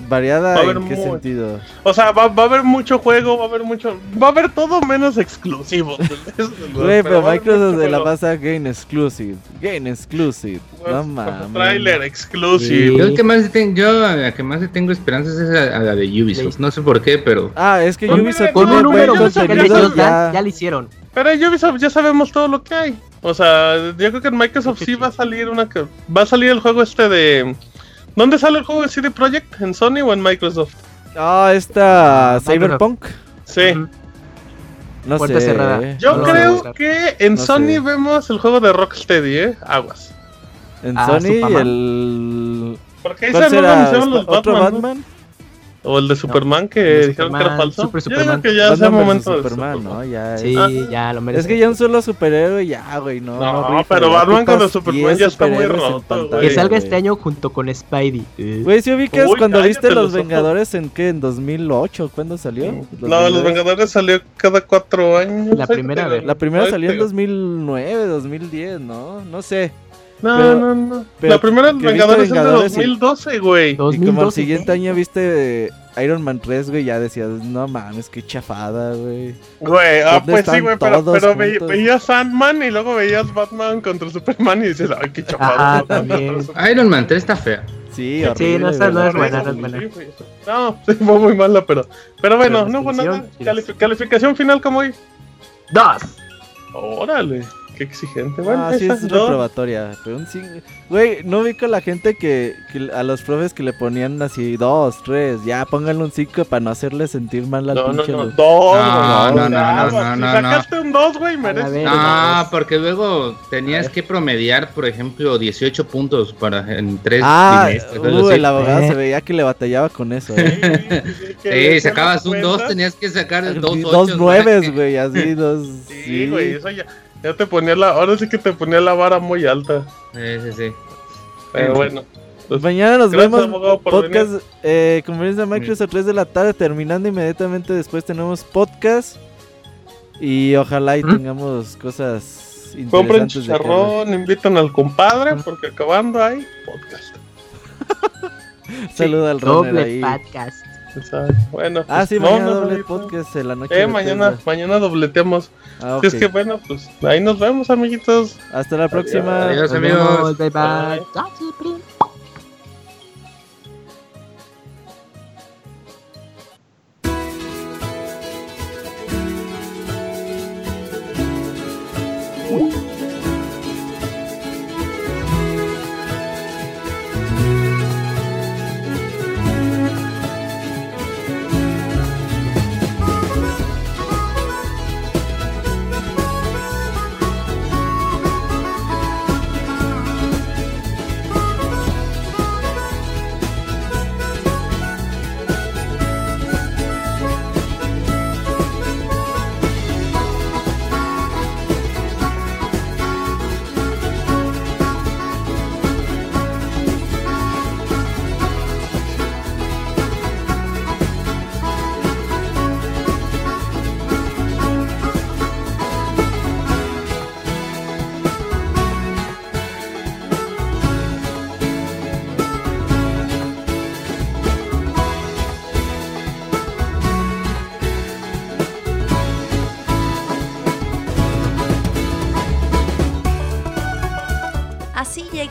Speaker 1: ¿Variada en qué sentido?
Speaker 3: O sea, va, va a haber mucho juego, va a haber mucho... Va a haber todo menos exclusivo.
Speaker 1: Güey, pero Microsoft de la pasa Game Exclusive. Game Exclusive. No mames.
Speaker 3: Trailer exclusive.
Speaker 4: Yo el que más yo a la que más le tengo esperanzas es a, a la de Ubisoft. No sé por qué, pero
Speaker 1: Ah, es que
Speaker 3: Con-
Speaker 1: Ubisoft
Speaker 3: con un número
Speaker 2: ya, ya,
Speaker 1: ya.
Speaker 2: lo hicieron.
Speaker 3: Pero en Ubisoft ya sabemos todo lo que hay. O sea, yo creo que en Microsoft sí va a salir una que va a salir el juego este de ¿Dónde sale el juego de CD Projekt? ¿En Sony o en Microsoft?
Speaker 1: Ah, esta
Speaker 2: Ah,
Speaker 1: Cyberpunk.
Speaker 3: Sí.
Speaker 1: No
Speaker 2: Puerta
Speaker 1: sé.
Speaker 2: cerrada.
Speaker 3: Yo
Speaker 2: No,
Speaker 3: creo que en
Speaker 1: no
Speaker 3: Sony
Speaker 1: sé.
Speaker 3: vemos el juego de Rocksteady, ¿eh? Aguas.
Speaker 1: En
Speaker 2: Ah,
Speaker 1: Sony
Speaker 2: Superman.
Speaker 1: el
Speaker 3: Porque ahí
Speaker 1: ¿Cuál
Speaker 3: se anunciaron los
Speaker 1: ¿Otro
Speaker 3: Batman, ¿no? O el de Superman que
Speaker 2: el de
Speaker 3: dijeron que era
Speaker 2: Superman,
Speaker 3: falso.
Speaker 2: Super
Speaker 3: Yo digo
Speaker 2: Superman.
Speaker 3: que ya
Speaker 1: versus
Speaker 3: momento de
Speaker 1: Superman,
Speaker 3: Superman.
Speaker 1: ¿no? Ya es-
Speaker 2: Sí,
Speaker 3: Ah.
Speaker 2: ya lo merece.
Speaker 1: Es que ya un solo superhéroe ya, güey, no.
Speaker 3: No,
Speaker 1: rifa,
Speaker 3: pero Batman con el Superman
Speaker 1: 10
Speaker 3: ya está muy roto,
Speaker 1: pantalla.
Speaker 2: Que salga
Speaker 1: güey.
Speaker 2: este año junto con Spidey. Eh,
Speaker 1: Güey, si ubicas
Speaker 3: Uy,
Speaker 1: cuando viste Los
Speaker 3: los.
Speaker 1: Vengadores en qué? ¿En 2008? ¿Cuándo salió?
Speaker 3: No, los Vengadores salió cada cuatro años.
Speaker 2: La primera vez.
Speaker 1: La primera salió en
Speaker 3: digo.
Speaker 1: 2009, 2010, ¿no? No sé.
Speaker 3: No,
Speaker 1: pero-
Speaker 3: no, no.
Speaker 1: pero
Speaker 3: La primera
Speaker 1: viste
Speaker 3: Vengadores es de
Speaker 1: Vengadores y-
Speaker 3: 2012, güey.
Speaker 1: Y como al
Speaker 2: 2012,
Speaker 1: siguiente año viste Iron Man 3, güey, ya decías, no mames, qué chafada, güey.
Speaker 3: Güey, ah,
Speaker 1: ¿Dónde
Speaker 3: pues sí, güey, pero, pero ve- veías Sandman y luego veías Batman contra Superman y dices, ay, qué chapado.
Speaker 2: Ajá, también.
Speaker 4: Iron Man 3 está fea.
Speaker 1: Sí,
Speaker 2: Sí,
Speaker 1: horrible,
Speaker 2: no está- no es buena, no es buena.
Speaker 3: No, sí, fue muy mala, pero. Pero bueno,
Speaker 2: Pero
Speaker 3: no fue nada. calificación final, como hoy.
Speaker 2: Dos.
Speaker 3: Órale, qué exigente. Bueno,
Speaker 1: Ah, sí, es
Speaker 3: dos.
Speaker 1: reprobatoria. Pero un cing- Güey, no ubico a la gente que, que a los profes que le ponían así dos, tres, ya pónganle un 5 para no hacerle sentir mal al
Speaker 3: No, no,
Speaker 1: pinche.
Speaker 3: no, dos,
Speaker 4: No,
Speaker 3: güey,
Speaker 4: no,
Speaker 3: ya,
Speaker 4: no, no,
Speaker 3: güey,
Speaker 4: no,
Speaker 3: si
Speaker 4: no,
Speaker 3: sacaste un dos, güey, mereces.
Speaker 2: ver,
Speaker 4: No,
Speaker 3: dos.
Speaker 4: porque luego tenías que promediar, por ejemplo, 18 puntos para en tres
Speaker 1: Ah,
Speaker 4: bimestres, algo
Speaker 1: uh, el abogado
Speaker 2: Eh.
Speaker 1: se veía que le batallaba con eso, ¿eh?
Speaker 3: Sí, sí,
Speaker 4: sacabas un 2,
Speaker 3: cuentas.
Speaker 4: tenías que sacar dos
Speaker 1: dos
Speaker 4: ochos,
Speaker 1: nueves, güey, así, dos.
Speaker 3: Sí, güey, eso ya, ya te ponía la. Ahora sí que te ponía la vara muy alta.
Speaker 4: Sí, sí, sí.
Speaker 3: Pero bueno. pues,
Speaker 1: Mañana nos vemos. Podcast, eh, conferencia de Microsoft 3 de la tarde, terminando inmediatamente después tenemos podcast. Y ojalá y
Speaker 2: ¿Mm?
Speaker 1: tengamos cosas
Speaker 3: Compren
Speaker 1: interesantes hablar.
Speaker 3: chicharrón, invitan al compadre, porque acabando hay podcast.
Speaker 1: Saluda al runner
Speaker 2: Doble
Speaker 1: ahí.
Speaker 2: podcast
Speaker 3: se sabe. Bueno,
Speaker 1: ah,
Speaker 3: pues,
Speaker 1: ah,
Speaker 3: sí,
Speaker 1: mañana no, doble
Speaker 3: no,
Speaker 1: podcast en la noche.
Speaker 3: Eh, mañana,
Speaker 1: tema.
Speaker 3: mañana dobleteamos.
Speaker 1: Ah, okay.
Speaker 3: si es que bueno, pues ahí nos vemos, amiguitos.
Speaker 1: Hasta la próxima.
Speaker 4: Adiós,
Speaker 2: Adiós
Speaker 4: amigos.
Speaker 2: bye. bye.
Speaker 3: bye.
Speaker 2: bye.
Speaker 5: Woo!